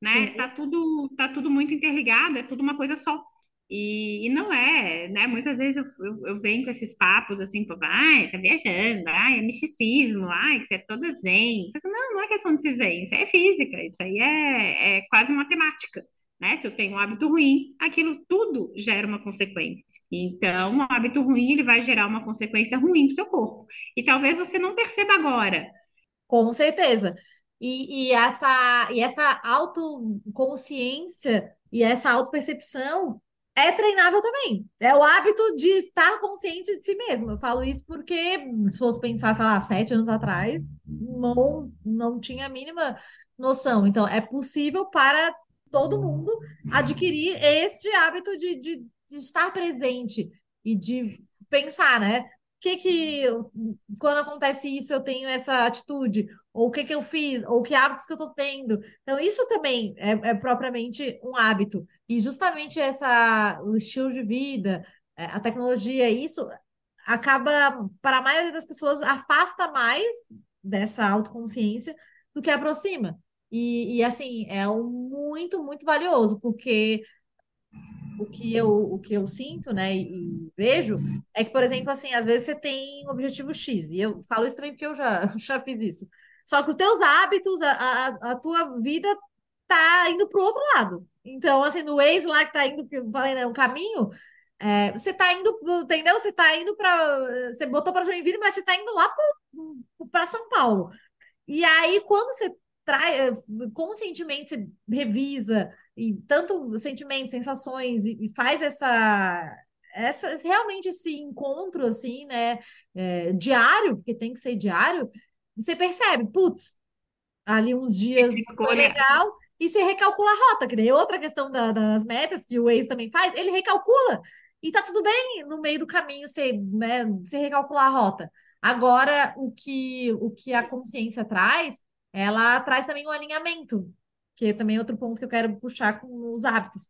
né? Sim. Tá tudo, tá tudo muito interligado, é tudo uma coisa só. E, e não é, né? Muitas vezes eu, eu, eu venho com esses papos assim, pô, ai, tá viajando, ai, é misticismo, ai, que você é toda zen. Assim, não, não é questão de ser zen, isso é física, isso aí é, é quase matemática. Né? Se eu tenho um hábito ruim, aquilo tudo gera uma consequência. Então, um hábito ruim ele vai gerar uma consequência ruim para o seu corpo. E talvez você não perceba agora. Com certeza. E, e, essa, e essa autoconsciência e essa autopercepção é treinável também. É o hábito de estar consciente de si mesmo. Eu falo isso porque, se fosse pensar, sei lá, sete anos atrás, não, não tinha a mínima noção. Então, é possível para todo mundo adquirir este hábito de, de, de estar presente e de pensar, né? Que que quando acontece isso eu tenho essa atitude? Ou o que que eu fiz? Ou que hábitos que eu estou tendo? Então isso também é, é, propriamente um hábito. E justamente essa o estilo de vida é, a tecnologia isso acaba para a maioria das pessoas afasta mais dessa autoconsciência do que aproxima. E, e assim é um muito muito valioso porque o que eu, o que eu sinto, né, e, vejo, é que, por exemplo, assim, às vezes você tem um objetivo X, e eu falo isso também porque eu já, *laughs* já fiz isso. Só que os teus hábitos, a, a, a tua vida tá indo para o outro lado. Então, assim, no Waze lá que tá indo, que eu falei, né, um caminho, é, você tá indo, entendeu? Você tá indo para. Você botou para Joinville, mas você tá indo lá para São Paulo. E aí, quando você traz, conscientemente, você revisa, e tanto sentimentos, sensações, e, e faz essa, essa realmente esse encontro assim, né, é, diário, porque tem que ser diário, você percebe, putz, ali uns dias foi legal, e você recalcula a rota, que daí outra questão da, das metas que o Waze também faz, ele recalcula, e tá tudo bem no meio do caminho você, né, você recalcular a rota. Agora, o que, o que a consciência traz, ela traz também um alinhamento que é também outro ponto que eu quero puxar com os hábitos.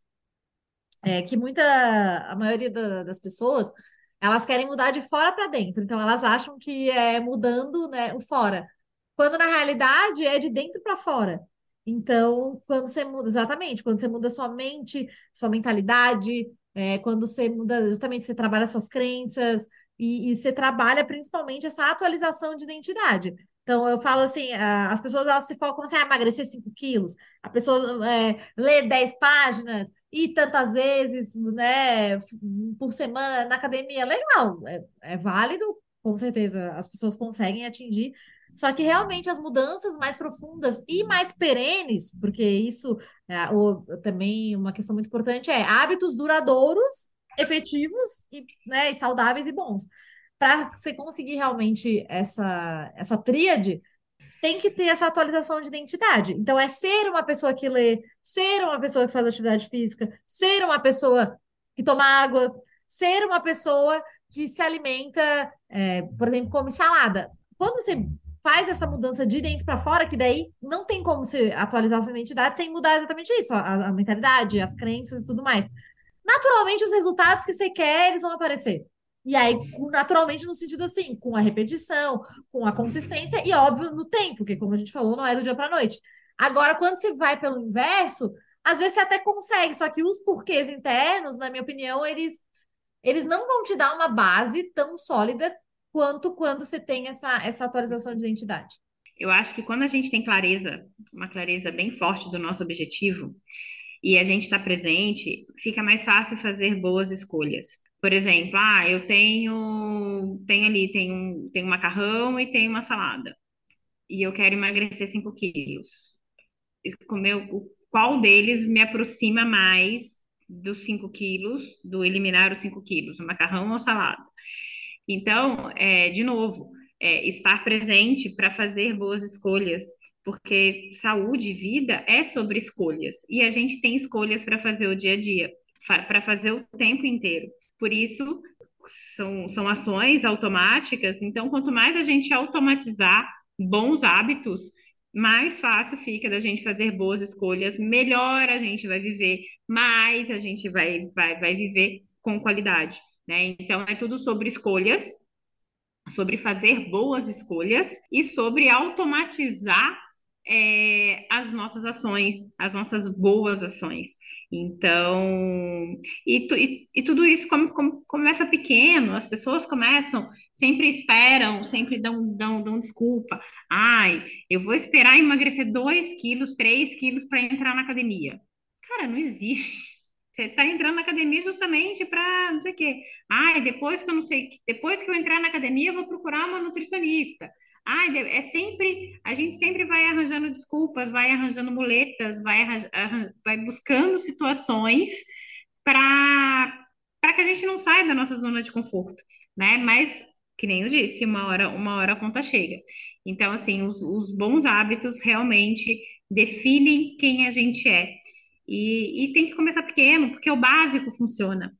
É que muita, a maioria da, das pessoas, elas querem mudar de fora para dentro. Então, elas acham que é mudando né, o fora. Quando, na realidade, é de dentro para fora. Então, quando você muda, exatamente, quando você muda sua mente, sua mentalidade, é, quando você muda, justamente, você trabalha suas crenças, e, e você trabalha principalmente essa atualização de identidade. Então, eu falo assim, as pessoas elas se focam assim, ah, emagrecer 5 quilos, a pessoa é, lê 10 páginas e tantas vezes, né, por semana na academia, legal, é, é válido, com certeza as pessoas conseguem atingir, só que realmente as mudanças mais profundas e mais perenes, porque isso é, o, também uma questão muito importante é hábitos duradouros, efetivos e, né, e saudáveis e bons para você conseguir realmente essa, essa tríade, tem que ter essa atualização de identidade. Então, é ser uma pessoa que lê, ser uma pessoa que faz atividade física, ser uma pessoa que toma água, ser uma pessoa que se alimenta, é, por exemplo, come salada. Quando você faz essa mudança de dentro para fora, que daí não tem como você atualizar sua identidade sem mudar exatamente isso, a, a mentalidade, as crenças e tudo mais. Naturalmente, os resultados que você quer, eles vão aparecer. E aí, naturalmente, no sentido assim, com a repetição, com a consistência e, óbvio, no tempo, porque, como a gente falou, não é do dia para noite. Agora, quando você vai pelo inverso, às vezes você até consegue, só que os porquês internos, na minha opinião, eles, eles não vão te dar uma base tão sólida quanto quando você tem essa, essa atualização de identidade. Eu acho que quando a gente tem clareza, uma clareza bem forte do nosso objetivo, e a gente está presente, fica mais fácil fazer boas escolhas. Por exemplo, ah, eu tenho, tenho ali, tem um, tem um macarrão e tem uma salada. E eu quero emagrecer 5 quilos. Comer, qual deles me aproxima mais dos 5 quilos, do eliminar os 5 quilos, o macarrão ou salada? Então, é, de novo, é, estar presente para fazer boas escolhas, porque saúde e vida é sobre escolhas, e a gente tem escolhas para fazer o dia a dia, para fazer o tempo inteiro. Por isso, são, são ações automáticas, então, quanto mais a gente automatizar bons hábitos, mais fácil fica da gente fazer boas escolhas, melhor a gente vai viver, mais a gente vai, vai, vai viver com qualidade. Né? Então, é tudo sobre escolhas, sobre fazer boas escolhas e sobre automatizar é, as nossas ações, as nossas boas ações. Então, e, e, e tudo isso come, come, começa pequeno, as pessoas começam, sempre esperam, sempre dão, dão, dão desculpa. Ai, eu vou esperar emagrecer 2 quilos, 3 quilos para entrar na academia. Cara, não existe. Você está entrando na academia justamente para não sei o quê. Ai, depois que eu não sei, depois que eu entrar na academia, eu vou procurar uma nutricionista. Ai, é sempre, a gente sempre vai arranjando desculpas, vai arranjando muletas, vai, vai buscando situações para para que a gente não saia da nossa zona de conforto, né? Mas que nem eu disse, uma hora, uma hora a conta chega. Então, assim, os, os bons hábitos realmente definem quem a gente é. E, e tem que começar pequeno, porque o básico funciona.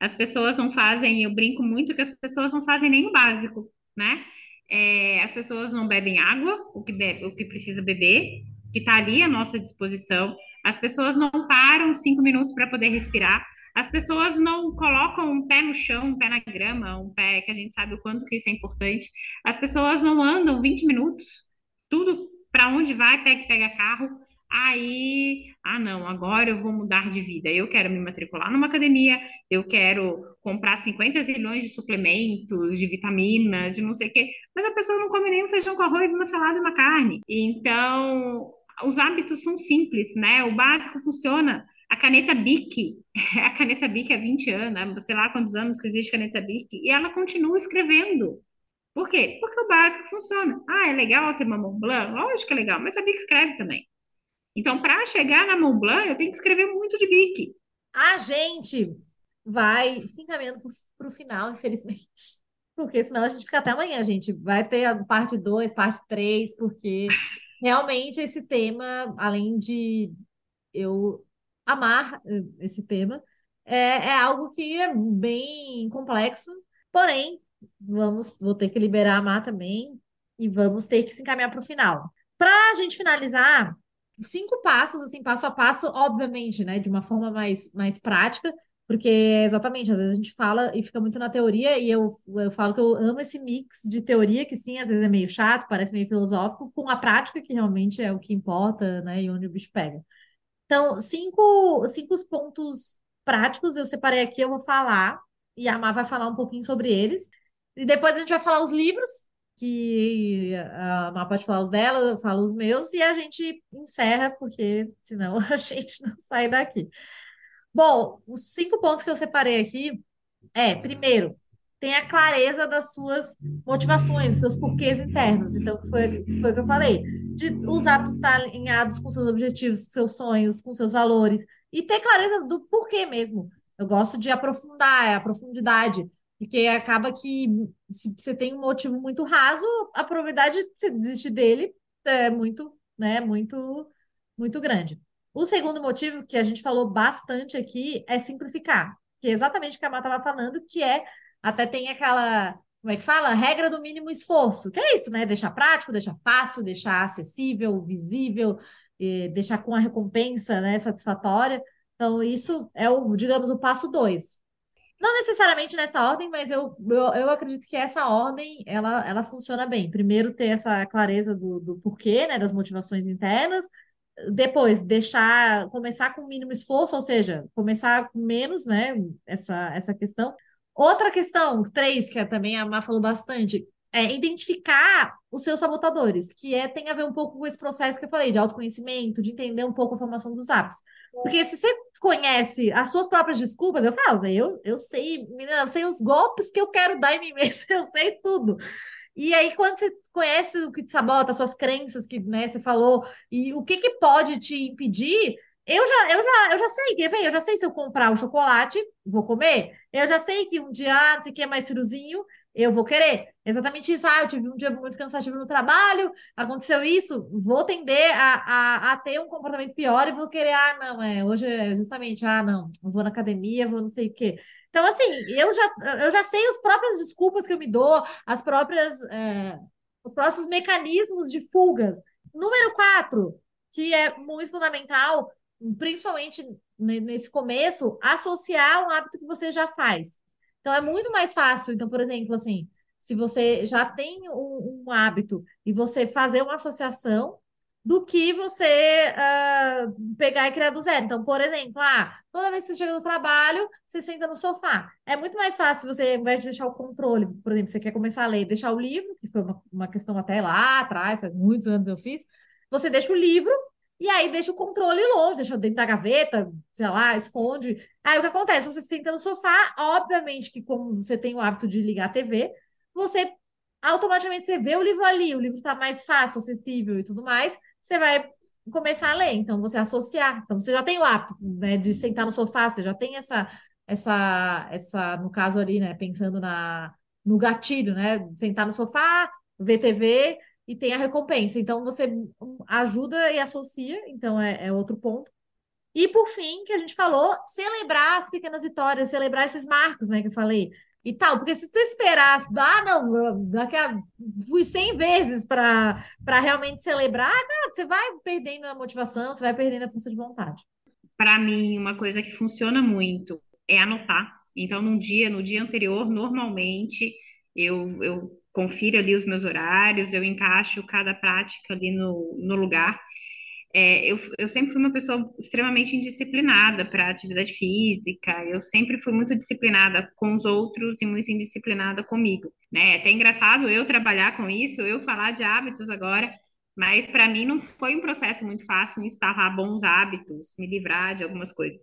As pessoas não fazem, eu brinco muito que as pessoas não fazem nem o básico, né? É, as pessoas não bebem água, o que, bebe, o que precisa beber, que está ali à nossa disposição. As pessoas não param cinco minutos para poder respirar. As pessoas não colocam um pé no chão, um pé na grama, um pé que a gente sabe o quanto que isso é importante. As pessoas não andam 20 minutos. Tudo para onde vai, pega, pega carro. Aí, ah, não, agora eu vou mudar de vida. Eu quero me matricular numa academia, eu quero comprar 50 zilhões de suplementos, de vitaminas, de não sei o quê. Mas a pessoa não come nem um feijão com arroz, uma salada e uma carne. Então, os hábitos são simples, né? O básico funciona. A caneta Bic, *laughs* a caneta Bic há 20 anos, sei lá quantos anos que existe caneta Bic, e ela continua escrevendo. Por quê? Porque o básico funciona. Ah, é legal ter uma Mont Blanc? Lógico que é legal, mas a Bic escreve também. Então, para chegar na Mont Blanc, eu tenho que escrever muito de bique. A gente vai se encaminhando para o final, infelizmente. *laughs* Porque senão a gente fica até amanhã, a gente. Vai ter a parte 2, parte 3, porque *laughs* realmente esse tema, além de eu amar eh, esse tema, é, é algo que é bem complexo. Porém, vamos, vou ter que liberar a Mar também e vamos ter que se encaminhar para o final. Para a gente finalizar, cinco passos, assim, passo a passo, obviamente, né, de uma forma mais, mais prática, porque exatamente, às vezes a gente fala e fica muito na teoria, e eu, eu falo que eu amo esse mix de teoria, que sim, às vezes é meio chato, parece meio filosófico, com a prática, que realmente é o que importa, né, e onde o bicho pega. Então, cinco, cinco pontos práticos eu separei aqui, eu vou falar, e a Má vai falar um pouquinho sobre eles, e depois a gente vai falar os livros que a Má pode falar os dela, eu falo os meus, e a gente encerra, porque senão *laughs* a gente não sai daqui. Bom, os cinco pontos que eu separei aqui é, primeiro, tenha clareza das suas motivações, seus porquês internos. Então, foi, foi o que eu falei. De os hábitos estar alinhados com seus objetivos, seus sonhos, com seus valores. E ter clareza do porquê mesmo. Eu gosto de aprofundar, é a profundidade. Porque acaba que se você tem um motivo muito raso, a probabilidade de você desistir dele é muito, né, muito, muito grande. O segundo motivo que a gente falou bastante aqui é simplificar. que é exatamente o que a Má estava falando, que é até tem aquela, como é que fala? Regra do mínimo esforço, que é isso, né? Deixar prático, deixar fácil, deixar acessível, visível, deixar com a recompensa né, satisfatória. Então, isso é o, digamos, o passo dois. Não necessariamente nessa ordem, mas eu, eu, eu acredito que essa ordem ela, ela funciona bem. Primeiro, ter essa clareza do, do porquê, né, das motivações internas. Depois, deixar, começar com o mínimo esforço, ou seja, começar com menos, né, essa, essa questão. Outra questão, três, que é também a Má falou bastante, é identificar os seus sabotadores, que é, tem a ver um pouco com esse processo que eu falei, de autoconhecimento, de entender um pouco a formação dos hábitos. Porque se você conhece as suas próprias desculpas, eu falo, eu, eu sei, menina, eu sei os golpes que eu quero dar em mim *laughs* mesmo, eu sei tudo. E aí, quando você conhece o que te sabota, as suas crenças que né, você falou, e o que, que pode te impedir, eu já, eu já, eu já sei, quer ver? Eu já sei se eu comprar o chocolate, vou comer. Eu já sei que um dia, não sei o que, é mais ciruzinho, eu vou querer. Exatamente isso. Ah, eu tive um dia muito cansativo no trabalho, aconteceu isso, vou tender a, a, a ter um comportamento pior e vou querer, ah, não, é, hoje é justamente, ah, não, vou na academia, vou não sei o quê. Então, assim, eu já, eu já sei as próprias desculpas que eu me dou, as próprias, é, os próprios mecanismos de fuga. Número quatro, que é muito fundamental, principalmente nesse começo, associar um hábito que você já faz. Então, é muito mais fácil. Então, por exemplo, assim, se você já tem um, um hábito e você fazer uma associação do que você uh, pegar e criar do zero. Então, por exemplo, ah, toda vez que você chega no trabalho, você senta no sofá. É muito mais fácil você, ao invés de deixar o controle, por exemplo, você quer começar a ler, deixar o livro, que foi uma, uma questão até lá atrás, faz muitos anos eu fiz, você deixa o livro e aí deixa o controle longe, deixa dentro da gaveta, sei lá, esconde. Aí o que acontece? Você senta no sofá, obviamente que como você tem o hábito de ligar a TV, você automaticamente você vê o livro ali, o livro está mais fácil, acessível e tudo mais, você vai começar a ler. Então você associar. Então você já tem o hábito, né, de sentar no sofá, você já tem essa essa essa no caso ali, né, pensando na no gatilho, né, sentar no sofá, ver TV, e tem a recompensa. Então, você ajuda e associa, então é, é, outro ponto. E, por fim, que a gente falou, celebrar as pequenas vitórias, celebrar esses marcos, né, que eu falei. E tal, porque se você esperar, ah, não, daqui a, fui 100 vezes para realmente celebrar, cara, você vai perdendo a motivação, você vai perdendo a força de vontade. Para mim, uma coisa que funciona muito é anotar. Então, num dia, no dia anterior, normalmente, eu, eu confiro ali os meus horários, eu encaixo cada prática ali no, no lugar. É, eu, eu sempre fui uma pessoa extremamente indisciplinada para atividade física, eu sempre fui muito disciplinada com os outros e muito indisciplinada comigo, né? É até engraçado eu trabalhar com isso, eu falar de hábitos agora, mas para mim não foi um processo muito fácil instalar bons hábitos, me livrar de algumas coisas.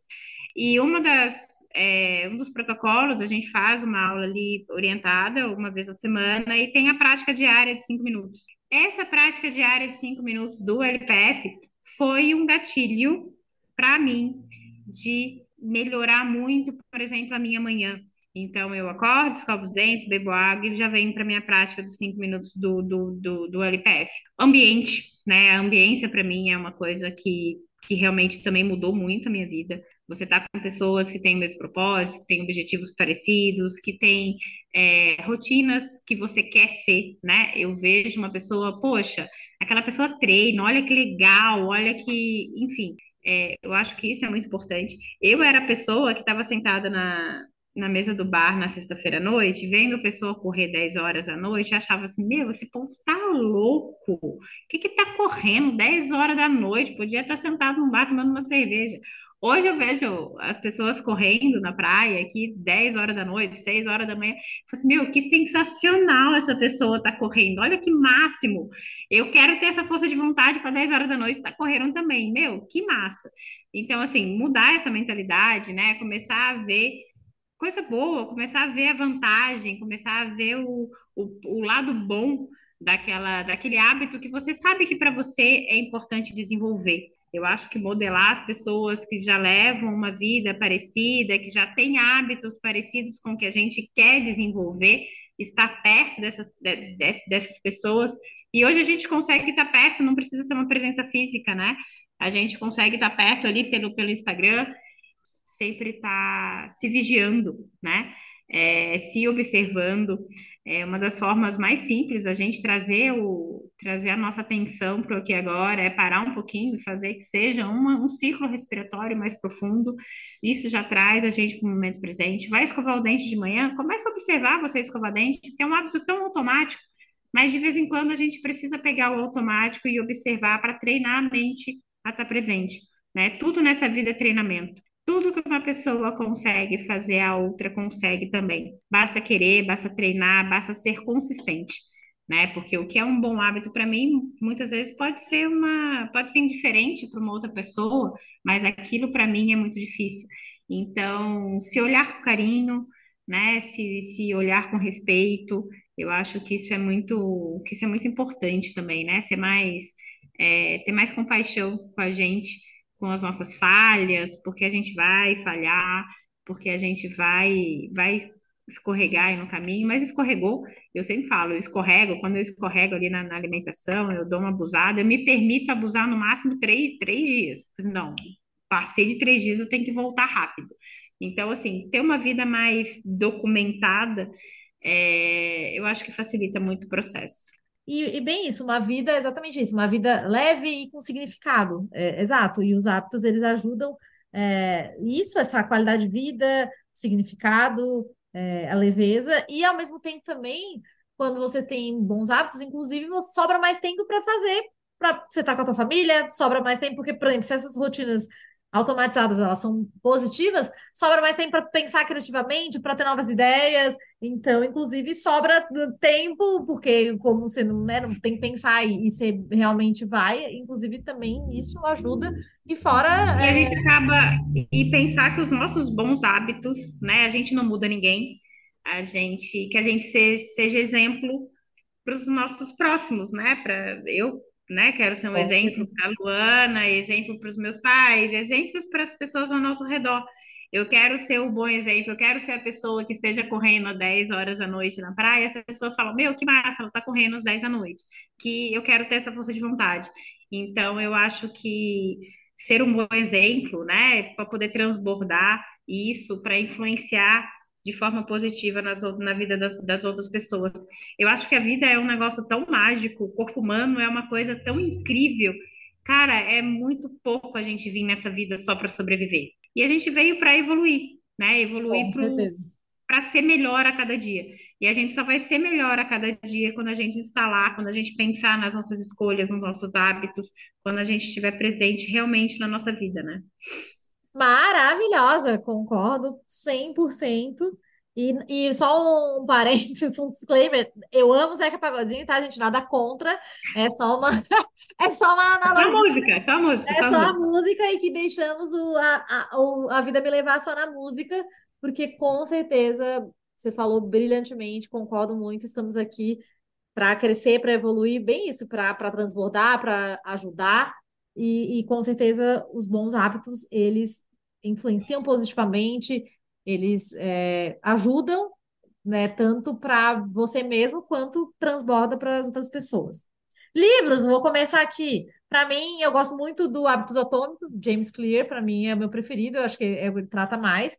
E uma das é, um dos protocolos, a gente faz uma aula ali orientada uma vez a semana e tem a prática diária de cinco minutos. Essa prática diária de cinco minutos do LPF foi um gatilho para mim de melhorar muito, por exemplo, a minha manhã. Então, eu acordo, escovo os dentes, bebo água e já venho para a minha prática dos cinco minutos do, do, do, do LPF. Ambiente, né? A ambiência, para mim, é uma coisa que que realmente também mudou muito a minha vida. Você está com pessoas que têm o mesmo propósito, que têm objetivos parecidos, que têm é, rotinas que você quer ser, né? Eu vejo uma pessoa, poxa, aquela pessoa treina, olha que legal, olha que, enfim, é, eu acho que isso é muito importante. Eu era a pessoa que estava sentada na, na mesa do bar na sexta-feira à noite, vendo a pessoa correr 10 horas à noite, achava assim, meu, esse povo tá louco. O que que tá correndo 10 horas da noite? Podia estar sentado no bar tomando uma cerveja. Hoje eu vejo as pessoas correndo na praia aqui 10 horas da noite, 6 horas da manhã. Falo assim, meu, que sensacional essa pessoa tá correndo. Olha que máximo. Eu quero ter essa força de vontade para 10 horas da noite tá correndo também. Meu, que massa. Então, assim, mudar essa mentalidade, né? Começar a ver coisa boa, começar a ver a vantagem, começar a ver o, o, o lado bom daquela, daquele hábito que você sabe que para você é importante desenvolver. Eu acho que modelar as pessoas que já levam uma vida parecida, que já têm hábitos parecidos com o que a gente quer desenvolver, estar perto dessa, de, dessas pessoas. E hoje a gente consegue estar perto, não precisa ser uma presença física, né? A gente consegue estar perto ali pelo, pelo Instagram sempre estar tá se vigiando, né? É, se observando. É uma das formas mais simples a gente trazer o trazer a nossa atenção para o que agora é parar um pouquinho e fazer que seja uma, um ciclo respiratório mais profundo. Isso já traz a gente para o momento presente. Vai escovar o dente de manhã, comece a observar você escovar dente, porque é um hábito tão automático, mas de vez em quando a gente precisa pegar o automático e observar para treinar a mente a estar presente. Né? Tudo nessa vida é treinamento. Tudo que uma pessoa consegue fazer, a outra consegue também. Basta querer, basta treinar, basta ser consistente, né? Porque o que é um bom hábito para mim, muitas vezes pode ser uma, pode ser indiferente para uma outra pessoa, mas aquilo para mim é muito difícil. Então, se olhar com carinho, né? Se, se olhar com respeito, eu acho que isso é muito, que isso é muito importante também, né? Ser mais, é, ter mais compaixão com a gente com as nossas falhas, porque a gente vai falhar, porque a gente vai vai escorregar no caminho, mas escorregou, eu sempre falo, eu escorrego, quando eu escorrego ali na, na alimentação, eu dou uma abusada, eu me permito abusar no máximo três, três dias. Não, passei de três dias, eu tenho que voltar rápido. Então, assim, ter uma vida mais documentada, é, eu acho que facilita muito o processo. E, e, bem isso, uma vida, exatamente isso, uma vida leve e com significado, é, exato. E os hábitos, eles ajudam é, isso, essa qualidade de vida, significado, é, a leveza, e ao mesmo tempo também, quando você tem bons hábitos, inclusive, você sobra mais tempo para fazer, para você estar tá com a tua família, sobra mais tempo, porque, por exemplo, se essas rotinas automatizadas, elas são positivas, sobra mais tempo para pensar criativamente, para ter novas ideias. Então, inclusive, sobra tempo, porque como você não, né, não tem que pensar e, e você realmente vai, inclusive também isso ajuda. E fora. E é... a gente acaba. E pensar que os nossos bons hábitos, né? A gente não muda ninguém. A gente. Que a gente seja, seja exemplo para os nossos próximos, né? Para eu né? Quero ser um exemplo para a Luana, exemplo para os meus pais, exemplos para as pessoas ao nosso redor. Eu quero ser o bom exemplo, eu quero ser a pessoa que esteja correndo 10 horas da noite na praia, a pessoa fala, meu, que massa, ela está correndo às 10 da noite, que eu quero ter essa força de vontade. Então, eu acho que ser um bom exemplo, né, para poder transbordar isso, para influenciar de forma positiva nas, na vida das, das, outras pessoas. Eu acho que a vida é um negócio tão mágico, o corpo humano é uma coisa tão incrível. Cara, é muito pouco a gente vir nessa vida só para sobreviver. E a gente veio para evoluir, né? Evoluir para ser melhor a cada dia. E a gente só vai ser melhor a cada dia quando a gente instalar, quando a gente pensar nas nossas escolhas, nos nossos hábitos, quando a gente estiver presente realmente na nossa vida, né? Maravilhosa, concordo 100%. E, e só um *laughs* parênteses, um disclaimer, eu amo Zeca Pagodinho, tá, gente? Nada contra, é só uma, *laughs* é só uma analogia. É só música, é só música. É só, só a música e que deixamos o, a, a, a vida me levar só na música, porque com certeza você falou brilhantemente, concordo muito, estamos aqui para crescer, para evoluir, bem isso, para transbordar, para ajudar, e, e com certeza os bons hábitos, eles influenciam positivamente, eles é, ajudam, né, tanto para você mesmo quanto transborda para as outras pessoas. Livros, vou começar aqui. Para mim, eu gosto muito do Hábitos Atômicos, James Clear, para mim é o meu preferido, eu acho que é, ele trata mais.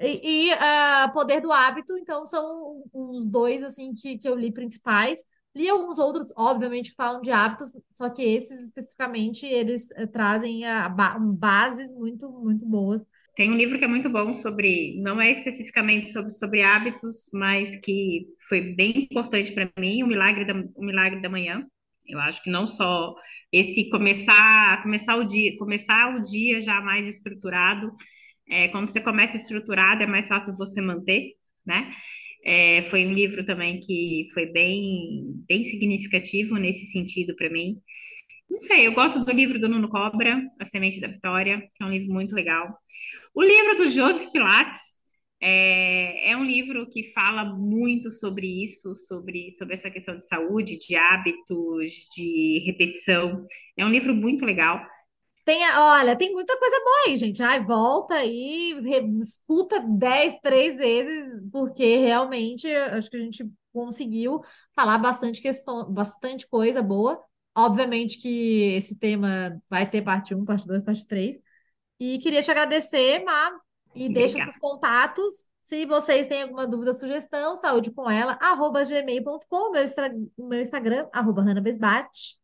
E, e uh, Poder do Hábito, então são os dois assim que, que eu li principais. Li alguns outros, obviamente, que falam de hábitos, só que esses especificamente, eles uh, trazem uh, ba bases muito, muito boas. Tem um livro que é muito bom sobre, não é especificamente sobre, sobre hábitos, mas que foi bem importante para mim, o Milagre da, o Milagre da Manhã. Eu acho que não só esse começar, começar o dia, começar o dia já mais estruturado, é, quando você começa estruturado é mais fácil você manter, né? É, foi um livro também que foi bem, bem significativo nesse sentido para mim. Não sei, eu gosto do livro do Nuno Cobra, A Semente da Vitória, que é um livro muito legal. O livro do Joseph Pilates é, é, um livro que fala muito sobre isso, sobre, sobre essa questão de saúde, de hábitos, de repetição. É um livro muito legal. Tem, olha, tem muita coisa boa aí, gente. Ai, volta aí, escuta 10, três vezes, porque realmente acho que a gente conseguiu falar bastante questão, bastante coisa boa. Obviamente que esse tema vai ter parte 1, parte 2, parte 3. E queria te agradecer, Má, E deixa seus contatos. Se vocês têm alguma dúvida, sugestão, saúde com ela, arroba gmail.com, meu, meu Instagram, arroba Besbate.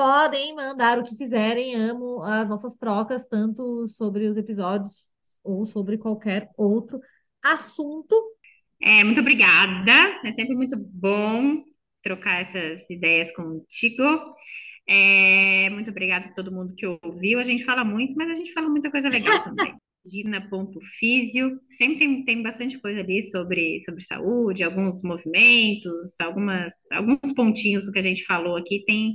Podem mandar o que quiserem, amo as nossas trocas, tanto sobre os episódios ou sobre qualquer outro assunto. É, muito obrigada. É sempre muito bom trocar essas ideias contigo. É, muito obrigada a todo mundo que ouviu. A gente fala muito, mas a gente fala muita coisa legal *laughs* também. Gina.físio, sempre tem, tem bastante coisa ali sobre, sobre saúde, alguns movimentos, algumas, alguns pontinhos do que a gente falou aqui, tem,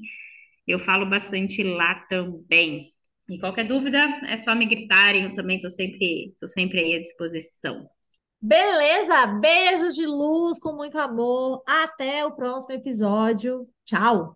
eu falo bastante lá também. E qualquer dúvida, é só me gritarem, eu também estou sempre, tô sempre aí à disposição. Beleza, beijos de luz com muito amor. Até o próximo episódio. Tchau!